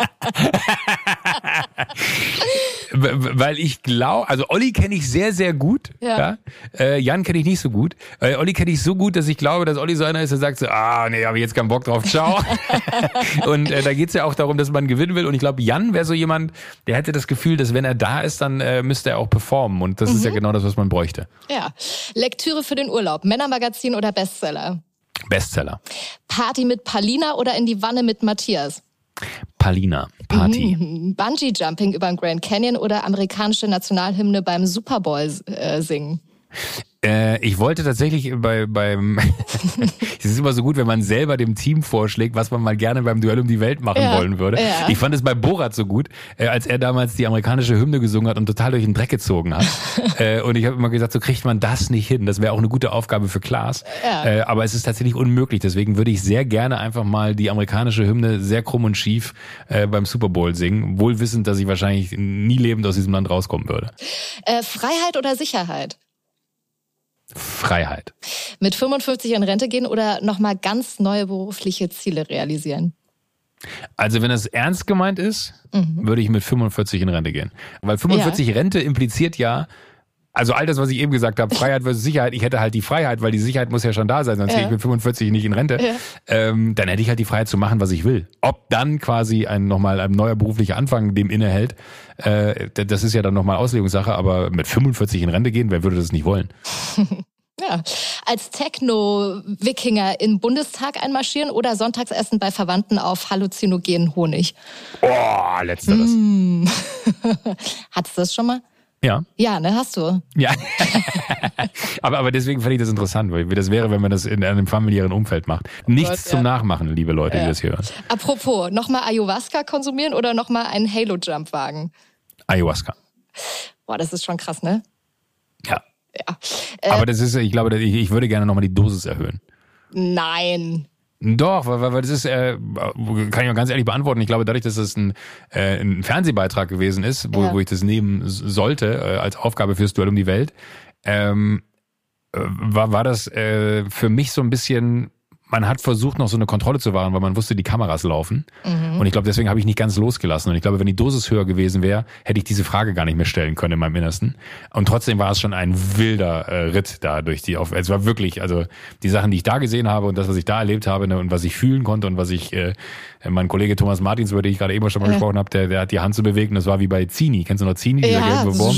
Weil ich glaube, also Olli kenne ich sehr, sehr gut. Ja. ja? Äh, Jan kenne ich nicht so gut. Äh, Olli kenne ich so gut, dass ich glaube, dass Olli so einer ist, der sagt so, ah, nee, habe ich jetzt keinen Bock drauf, ciao. und äh, da geht's ja auch darum, dass man gewinnen will. Und ich glaube, Jan wäre so jemand, der hätte das Gefühl, dass wenn er da ist, dann äh, müsste er auch performen. Und das mhm. ist ja mhm. genau das, was man bräuchte. Ja. Lektüre für den Urlaub, Männermagazin oder Bestseller? Bestseller. Party mit Palina oder in die Wanne mit Matthias? Palina, Party. Mhm. Bungee Jumping über den Grand Canyon oder amerikanische Nationalhymne beim Super Bowl äh, singen? Äh, ich wollte tatsächlich bei, beim, es ist immer so gut, wenn man selber dem Team vorschlägt, was man mal gerne beim Duell um die Welt machen ja, wollen würde. Ja. Ich fand es bei Borat so gut, äh, als er damals die amerikanische Hymne gesungen hat und total durch den Dreck gezogen hat. äh, und ich habe immer gesagt, so kriegt man das nicht hin. Das wäre auch eine gute Aufgabe für Klaas. Ja. Aber es ist tatsächlich unmöglich. Deswegen würde ich sehr gerne einfach mal die amerikanische Hymne sehr krumm und schief beim Super Bowl singen, wohl wissend, dass ich wahrscheinlich nie lebend aus diesem Land rauskommen würde. Freiheit oder Sicherheit? Freiheit. Mit 55 in Rente gehen oder nochmal ganz neue berufliche Ziele realisieren? Also wenn das ernst gemeint ist, mhm. würde ich mit 45 in Rente gehen. Weil 45 ja. Rente impliziert ja, also all das, was ich eben gesagt habe, Freiheit versus Sicherheit, ich hätte halt die Freiheit, weil die Sicherheit muss ja schon da sein, sonst ja. gehe ich mit 45 nicht in Rente. Ja. Ähm, dann hätte ich halt die Freiheit zu machen, was ich will. Ob dann quasi ein nochmal ein neuer beruflicher Anfang dem innehält, äh, das ist ja dann nochmal Auslegungssache, aber mit 45 in Rente gehen, wer würde das nicht wollen? Ja, als Techno-Wikinger im Bundestag einmarschieren oder Sonntagsessen bei Verwandten auf halluzinogenen Honig? Oh, letzteres. Mm. Hattest du das schon mal? Ja. Ja, ne, hast du. Ja. aber, aber deswegen fand ich das interessant, weil wie das wäre, wenn man das in einem familiären Umfeld macht. Oh Nichts Gott, zum ja. Nachmachen, liebe Leute, ja. die das hören. Apropos, nochmal Ayahuasca konsumieren oder nochmal einen Halo-Jump wagen? Ayahuasca. Boah, das ist schon krass, ne? Ja. Ja. Äh, aber das ist, ich glaube, ich, ich würde gerne nochmal die Dosis erhöhen. Nein. Doch, weil, weil das ist, äh, kann ich auch ganz ehrlich beantworten. Ich glaube, dadurch, dass es ein, äh, ein Fernsehbeitrag gewesen ist, wo, ja. wo ich das nehmen sollte äh, als Aufgabe fürs Duell um die Welt, ähm, äh, war, war das äh, für mich so ein bisschen man hat versucht, noch so eine Kontrolle zu wahren, weil man wusste, die Kameras laufen. Mhm. Und ich glaube, deswegen habe ich nicht ganz losgelassen. Und ich glaube, wenn die Dosis höher gewesen wäre, hätte ich diese Frage gar nicht mehr stellen können in meinem Innersten. Und trotzdem war es schon ein wilder äh, Ritt da durch die auf. Es war wirklich, also die Sachen, die ich da gesehen habe und das, was ich da erlebt habe ne, und was ich fühlen konnte und was ich, äh, mein Kollege Thomas Martins, über den ich gerade eben schon mal ja. gesprochen habe, der, der hat die Hand zu bewegen. Das war wie bei Zini. Kennst du noch Zini, dieser ja. gelbe Wurm?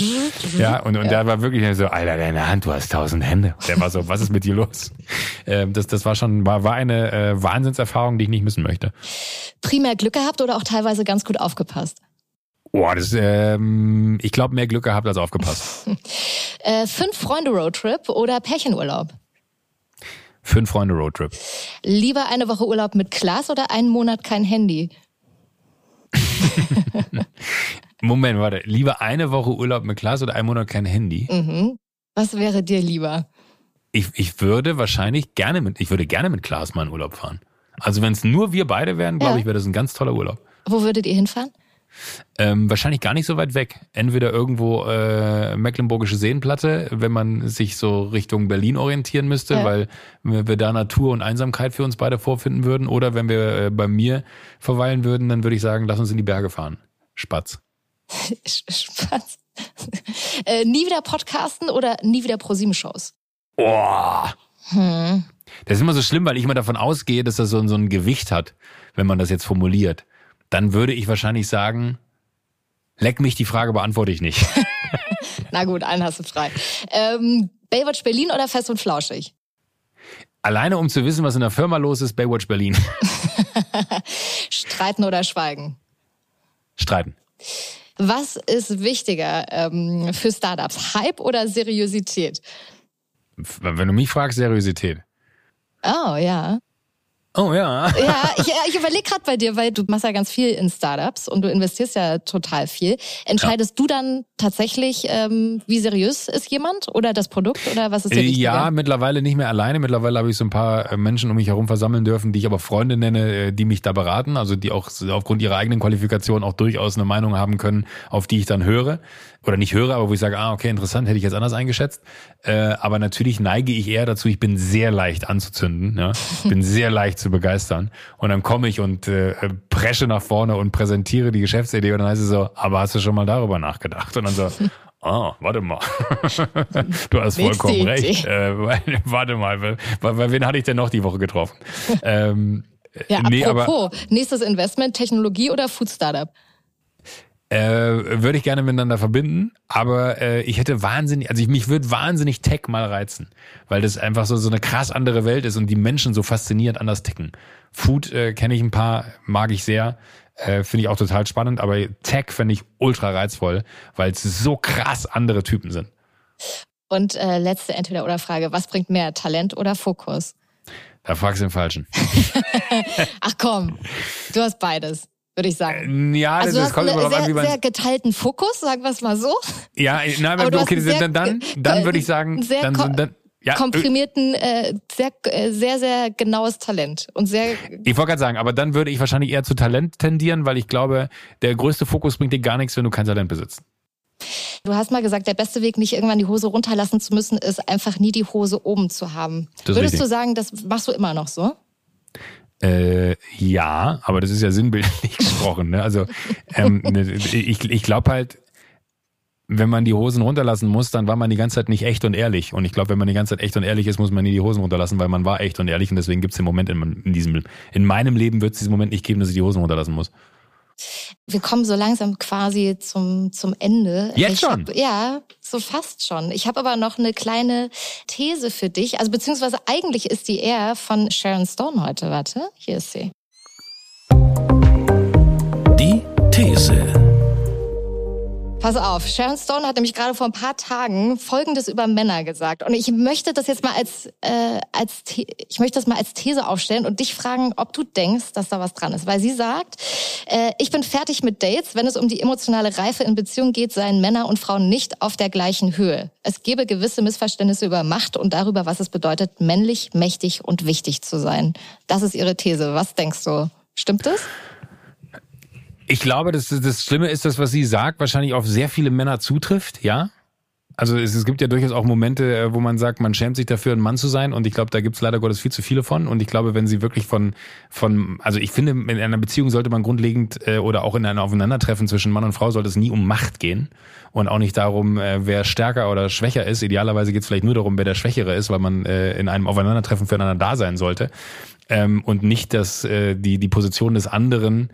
Ja, und, und ja. der war wirklich so, Alter, deine Hand, du hast tausend Hände. Der war so, was ist mit dir los? Ähm, das, das war schon, war, war eine äh, Wahnsinnserfahrung, die ich nicht missen möchte. Primär Glück gehabt oder auch teilweise ganz gut aufgepasst? Boah, das, ähm, ich glaube, mehr Glück gehabt als aufgepasst. äh, fünf Freunde Roadtrip oder Pärchenurlaub? Fünf Freunde Roadtrip. Lieber eine Woche Urlaub mit Klaas oder einen Monat kein Handy? Moment, warte. Lieber eine Woche Urlaub mit Klaas oder einen Monat kein Handy? Mhm. Was wäre dir lieber? Ich, ich würde wahrscheinlich gerne mit, ich würde gerne mit Klaas mal in Urlaub fahren. Also wenn es nur wir beide wären, glaube ja. ich, wäre das ein ganz toller Urlaub. Wo würdet ihr hinfahren? Ähm, wahrscheinlich gar nicht so weit weg. Entweder irgendwo äh, Mecklenburgische Seenplatte, wenn man sich so Richtung Berlin orientieren müsste, ja. weil wir da Natur und Einsamkeit für uns beide vorfinden würden. Oder wenn wir äh, bei mir verweilen würden, dann würde ich sagen, lass uns in die Berge fahren. Spatz. Spatz. äh, nie wieder Podcasten oder nie wieder ProSieben-Shows? Boah. Hm. Das ist immer so schlimm, weil ich immer davon ausgehe, dass das so, so ein Gewicht hat, wenn man das jetzt formuliert. Dann würde ich wahrscheinlich sagen, leck mich, die Frage beantworte ich nicht. Na gut, einen hast du frei. Ähm, Baywatch Berlin oder Fest und Flauschig? Alleine um zu wissen, was in der Firma los ist, Baywatch Berlin. Streiten oder schweigen? Streiten. Was ist wichtiger ähm, für Startups? Hype oder Seriosität? Wenn du mich fragst, Seriosität. Oh, ja. Oh ja. Ja, ich, ich überlege gerade bei dir, weil du machst ja ganz viel in Startups und du investierst ja total viel. Entscheidest ja. du dann tatsächlich, ähm, wie seriös ist jemand oder das Produkt oder was ist dir wichtiger? Ja, mittlerweile nicht mehr alleine. Mittlerweile habe ich so ein paar äh, Menschen um mich herum versammeln dürfen, die ich aber Freunde nenne, äh, die mich da beraten, also die auch aufgrund ihrer eigenen Qualifikation auch durchaus eine Meinung haben können, auf die ich dann höre oder nicht höre, aber wo ich sage, ah, okay, interessant, hätte ich jetzt anders eingeschätzt. Äh, aber natürlich neige ich eher dazu, ich bin sehr leicht anzuzünden. Ja? Ich bin sehr leicht zu begeistern. Und dann komme ich und äh, presche nach vorne und präsentiere die Geschäftsidee und dann heißt es so, aber hast du schon mal darüber nachgedacht? Und dann so, Ah, warte mal. du hast vollkommen recht. Äh, warte mal, bei, bei wen hatte ich denn noch die Woche getroffen? ähm, ja, nee, apropos, aber, nächstes Investment, Technologie oder Food Startup? Äh, würde ich gerne miteinander verbinden, aber äh, ich hätte wahnsinnig, also ich, mich würde wahnsinnig Tech mal reizen, weil das einfach so so eine krass andere Welt ist und die Menschen so faszinierend anders ticken. Food äh, kenne ich ein paar, mag ich sehr, äh, finde ich auch total spannend, aber Tech finde ich ultra reizvoll, weil es so krass andere Typen sind. Und äh, letzte Entweder-oder-Frage, was bringt mehr, Talent oder Fokus? Da fragst du den Falschen. Ach komm, du hast beides würde ich sagen. Äh, ja, das, also das kommt immer sehr, an, wie man... sehr geteilten Fokus, sagen wir es mal so. Ja, nein, aber okay, sehr, dann, dann, dann würde ich sagen, dann, dann, ja, komprimierten, äh, sehr, äh, sehr, sehr genaues Talent und sehr. Ich wollte gerade sagen, aber dann würde ich wahrscheinlich eher zu Talent tendieren, weil ich glaube, der größte Fokus bringt dir gar nichts, wenn du kein Talent besitzt. Du hast mal gesagt, der beste Weg, nicht irgendwann die Hose runterlassen zu müssen, ist einfach nie die Hose oben zu haben. Würdest richtig. du sagen, das machst du immer noch so? Äh, ja, aber das ist ja sinnbildlich gesprochen. Ne? Also ähm, ne, ich, ich glaube halt, wenn man die Hosen runterlassen muss, dann war man die ganze Zeit nicht echt und ehrlich. Und ich glaube, wenn man die ganze Zeit echt und ehrlich ist, muss man nie die Hosen runterlassen, weil man war echt und ehrlich. Und deswegen gibt es den Moment in, in diesem, in meinem Leben wird es diesen Moment nicht geben, dass ich die Hosen runterlassen muss. Wir kommen so langsam quasi zum, zum Ende. Jetzt ich schon? Hab, ja, so fast schon. Ich habe aber noch eine kleine These für dich. Also beziehungsweise eigentlich ist die eher von Sharon Stone heute. Warte, hier ist sie. Die These. Pass auf, Sharon Stone hat nämlich gerade vor ein paar Tagen Folgendes über Männer gesagt. Und ich möchte das jetzt mal als, äh, als ich möchte das mal als These aufstellen und dich fragen, ob du denkst, dass da was dran ist. Weil sie sagt, äh, ich bin fertig mit Dates. Wenn es um die emotionale Reife in Beziehung geht, seien Männer und Frauen nicht auf der gleichen Höhe. Es gebe gewisse Missverständnisse über Macht und darüber, was es bedeutet, männlich, mächtig und wichtig zu sein. Das ist ihre These. Was denkst du? Stimmt das? Ich glaube, das, das Schlimme ist, dass was sie sagt, wahrscheinlich auf sehr viele Männer zutrifft, ja. Also es, es gibt ja durchaus auch Momente, äh, wo man sagt, man schämt sich dafür, ein Mann zu sein. Und ich glaube, da gibt es leider Gottes viel zu viele von. Und ich glaube, wenn sie wirklich von, von, also ich finde, in einer Beziehung sollte man grundlegend äh, oder auch in einem Aufeinandertreffen zwischen Mann und Frau sollte es nie um Macht gehen. Und auch nicht darum, äh, wer stärker oder schwächer ist. Idealerweise geht es vielleicht nur darum, wer der Schwächere ist, weil man äh, in einem Aufeinandertreffen füreinander da sein sollte. Ähm, und nicht, dass äh, die, die Position des anderen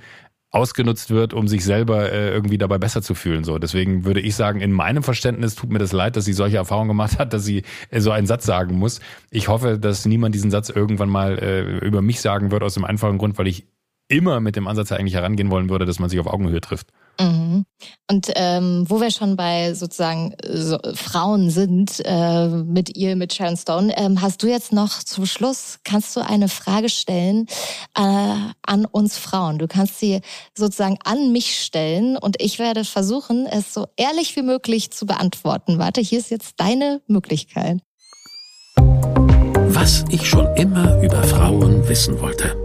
ausgenutzt wird, um sich selber äh, irgendwie dabei besser zu fühlen. So, deswegen würde ich sagen, in meinem Verständnis tut mir das leid, dass sie solche Erfahrungen gemacht hat, dass sie äh, so einen Satz sagen muss. Ich hoffe, dass niemand diesen Satz irgendwann mal äh, über mich sagen wird, aus dem einfachen Grund, weil ich immer mit dem Ansatz eigentlich herangehen wollen würde, dass man sich auf Augenhöhe trifft. Mhm. Und ähm, wo wir schon bei sozusagen so, Frauen sind, äh, mit ihr, mit Sharon Stone, ähm, hast du jetzt noch zum Schluss, kannst du eine Frage stellen äh, an uns Frauen? Du kannst sie sozusagen an mich stellen und ich werde versuchen, es so ehrlich wie möglich zu beantworten. Warte, hier ist jetzt deine Möglichkeit. Was ich schon immer über Frauen wissen wollte.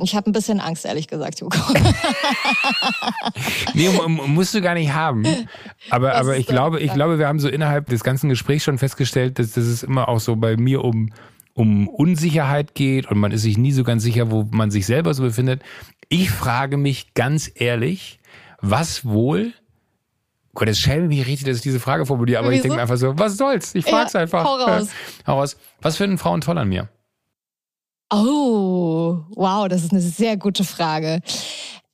Ich habe ein bisschen Angst, ehrlich gesagt, Hugo. nee, musst du gar nicht haben. Aber, aber ich glaube, ich glaube, wir haben so innerhalb des ganzen Gesprächs schon festgestellt, dass, dass es immer auch so bei mir um, um Unsicherheit geht und man ist sich nie so ganz sicher, wo man sich selber so befindet. Ich frage mich ganz ehrlich, was wohl Gott, es schäme mich richtig, dass ich diese Frage formuliere, aber Wieso? ich denke einfach so, was soll's? Ich frag's ja, einfach. Hau raus. hau raus. Was finden Frauen toll an mir? Oh, wow, das ist eine sehr gute Frage.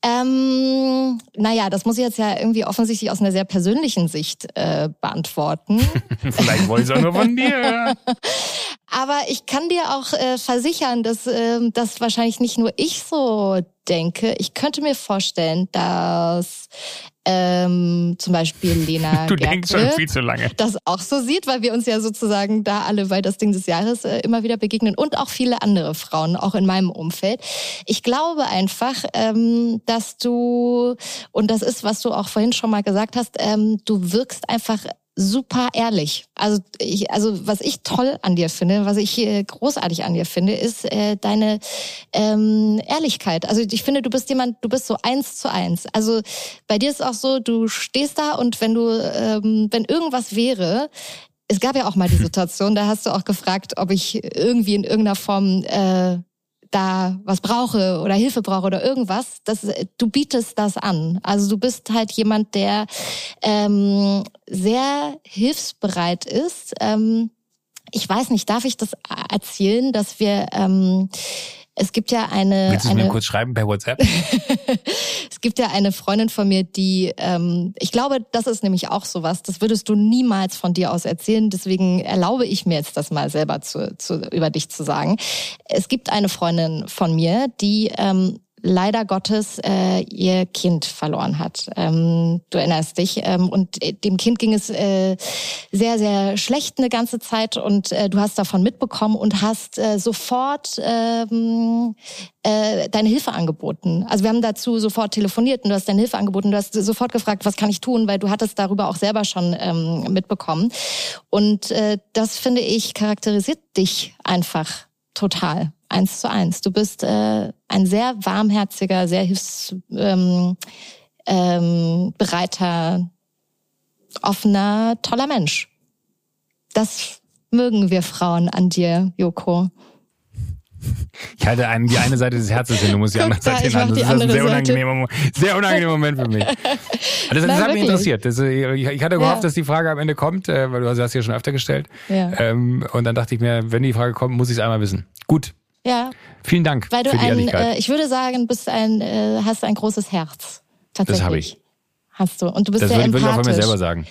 Ähm, naja, das muss ich jetzt ja irgendwie offensichtlich aus einer sehr persönlichen Sicht äh, beantworten. Vielleicht wollte ich es auch nur von dir. Aber ich kann dir auch äh, versichern, dass äh, das wahrscheinlich nicht nur ich so denke. Ich könnte mir vorstellen, dass ähm, zum Beispiel Lena Du Gerke, denkst schon viel zu lange. Das auch so sieht, weil wir uns ja sozusagen da alle bei das Ding des Jahres äh, immer wieder begegnen und auch viele andere Frauen, auch in meinem Umfeld. Ich glaube einfach, ähm, dass du, und das ist, was du auch vorhin schon mal gesagt hast, ähm, du wirkst einfach super ehrlich. Also ich, also was ich toll an dir finde, was ich äh, großartig an dir finde, ist äh, deine ähm, Ehrlichkeit. Also ich finde, du bist jemand, du bist so eins zu eins. Also bei dir ist auch so, du stehst da und wenn du, ähm, wenn irgendwas wäre, es gab ja auch mal die Situation, da hast du auch gefragt, ob ich irgendwie in irgendeiner Form äh, da was brauche oder Hilfe brauche oder irgendwas, das, du bietest das an. Also du bist halt jemand, der ähm, sehr hilfsbereit ist. Ähm, ich weiß nicht, darf ich das erzählen, dass wir ähm, es gibt ja eine. Willst du eine, mir kurz schreiben per WhatsApp? es gibt ja eine Freundin von mir, die, ähm, ich glaube, das ist nämlich auch sowas. Das würdest du niemals von dir aus erzählen. Deswegen erlaube ich mir jetzt das mal selber zu, zu, über dich zu sagen. Es gibt eine Freundin von mir, die ähm, leider Gottes äh, ihr Kind verloren hat. Ähm, du erinnerst dich. Ähm, und äh, dem Kind ging es äh, sehr, sehr schlecht eine ganze Zeit und äh, du hast davon mitbekommen und hast äh, sofort ähm, äh, deine Hilfe angeboten. Also wir haben dazu sofort telefoniert und du hast deine Hilfe angeboten. Du hast sofort gefragt, was kann ich tun, weil du hattest darüber auch selber schon ähm, mitbekommen. Und äh, das finde ich charakterisiert dich einfach total eins zu eins. Du bist äh, ein sehr warmherziger, sehr hilfsbereiter, ähm, ähm, offener, toller Mensch. Das mögen wir Frauen an dir, Joko. Ich halte einen, die eine Seite des Herzens hin, du musst die andere Seite hin. Das ist ein sehr unangenehmer, sehr unangenehmer Moment für mich. Das, das hat mich interessiert. Das, ich, ich, hatte gehofft, ja. dass die Frage am Ende kommt, äh, weil du hast sie ja schon öfter gestellt. Ja. Ähm, und dann dachte ich mir, wenn die Frage kommt, muss ich es einmal wissen. Gut. Ja. Vielen Dank weil du für die ein. Äh, ich würde sagen, bist ein, äh, hast ein großes Herz. Tatsächlich. Das habe ich. Hast du. Und du bist das sehr würde, empathisch. würde ich auch von mir selber sagen.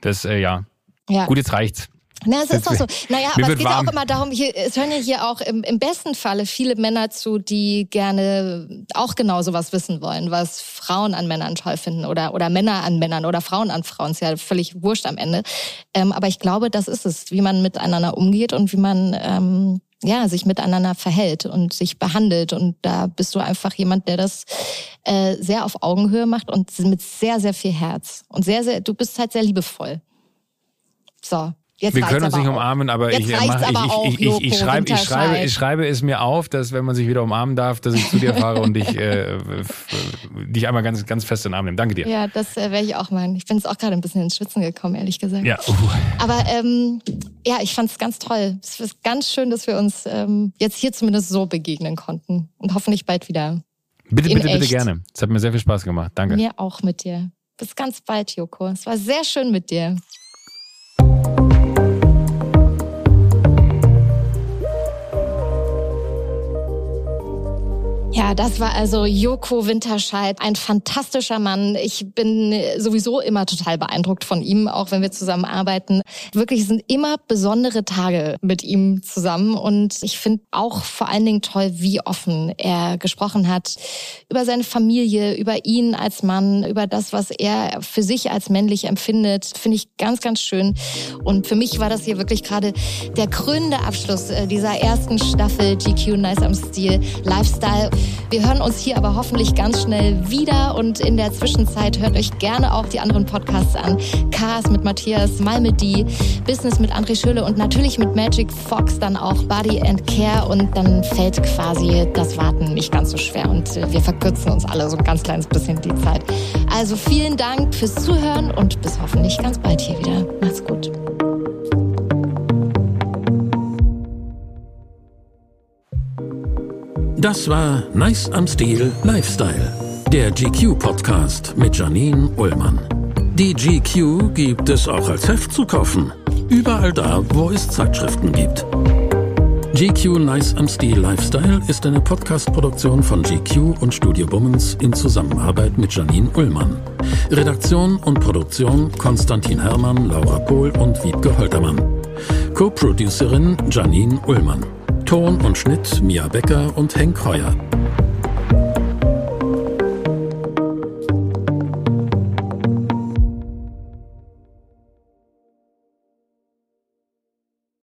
Das, äh, ja. ja. Gut, jetzt reicht's. Na, es ist doch so. Naja, aber es geht warm. ja auch immer darum, hier, es hören ja hier auch im, im besten Falle viele Männer zu, die gerne auch genau sowas wissen wollen, was Frauen an Männern toll finden oder, oder Männer an Männern oder Frauen an Frauen. Ist ja völlig wurscht am Ende. Ähm, aber ich glaube, das ist es, wie man miteinander umgeht und wie man ähm, ja, sich miteinander verhält und sich behandelt. Und da bist du einfach jemand, der das äh, sehr auf Augenhöhe macht und mit sehr, sehr viel Herz. Und sehr, sehr, du bist halt sehr liebevoll. So. Jetzt wir können uns nicht umarmen, aber ich, äh, mach, ich, ich, ich, ich, schreibe, ich, schreibe, ich schreibe es mir auf, dass wenn man sich wieder umarmen darf, dass ich zu dir fahre und dich, äh, dich einmal ganz, ganz fest in den Arm nehme. Danke dir. Ja, das äh, werde ich auch machen. Ich bin jetzt auch gerade ein bisschen ins Schwitzen gekommen, ehrlich gesagt. Ja. Uh. Aber ähm, ja, ich fand es ganz toll. Es ist ganz schön, dass wir uns ähm, jetzt hier zumindest so begegnen konnten und hoffentlich bald wieder. Bitte, bitte, echt. bitte gerne. Es hat mir sehr viel Spaß gemacht. Danke. Mir auch mit dir. Bis ganz bald, Joko. Es war sehr schön mit dir. Ja, das war also Joko Winterscheid, ein fantastischer Mann. Ich bin sowieso immer total beeindruckt von ihm, auch wenn wir zusammen arbeiten. Wirklich sind immer besondere Tage mit ihm zusammen und ich finde auch vor allen Dingen toll, wie offen er gesprochen hat über seine Familie, über ihn als Mann, über das, was er für sich als männlich empfindet. Finde ich ganz, ganz schön. Und für mich war das hier wirklich gerade der krönende Abschluss äh, dieser ersten Staffel GQ Nice am Stil Lifestyle. Wir hören uns hier aber hoffentlich ganz schnell wieder und in der Zwischenzeit hört euch gerne auch die anderen Podcasts an. Cars mit Matthias, Mal mit die, Business mit André Schöle und natürlich mit Magic Fox dann auch Body and Care und dann fällt quasi das Warten nicht ganz so schwer und wir verkürzen uns alle so ein ganz kleines bisschen die Zeit. Also vielen Dank fürs Zuhören und bis hoffentlich ganz bald hier wieder. Macht's gut. Das war Nice am Stil Lifestyle, der GQ-Podcast mit Janine Ullmann. Die GQ gibt es auch als Heft zu kaufen. Überall da, wo es Zeitschriften gibt. GQ Nice am Stil Lifestyle ist eine Podcast-Produktion von GQ und Studio Bummens in Zusammenarbeit mit Janine Ullmann. Redaktion und Produktion Konstantin Herrmann, Laura Pohl und Wiebke Holtermann. Co-Producerin Janine Ullmann. Ton und Schnitt Mia Becker und Henk Heuer.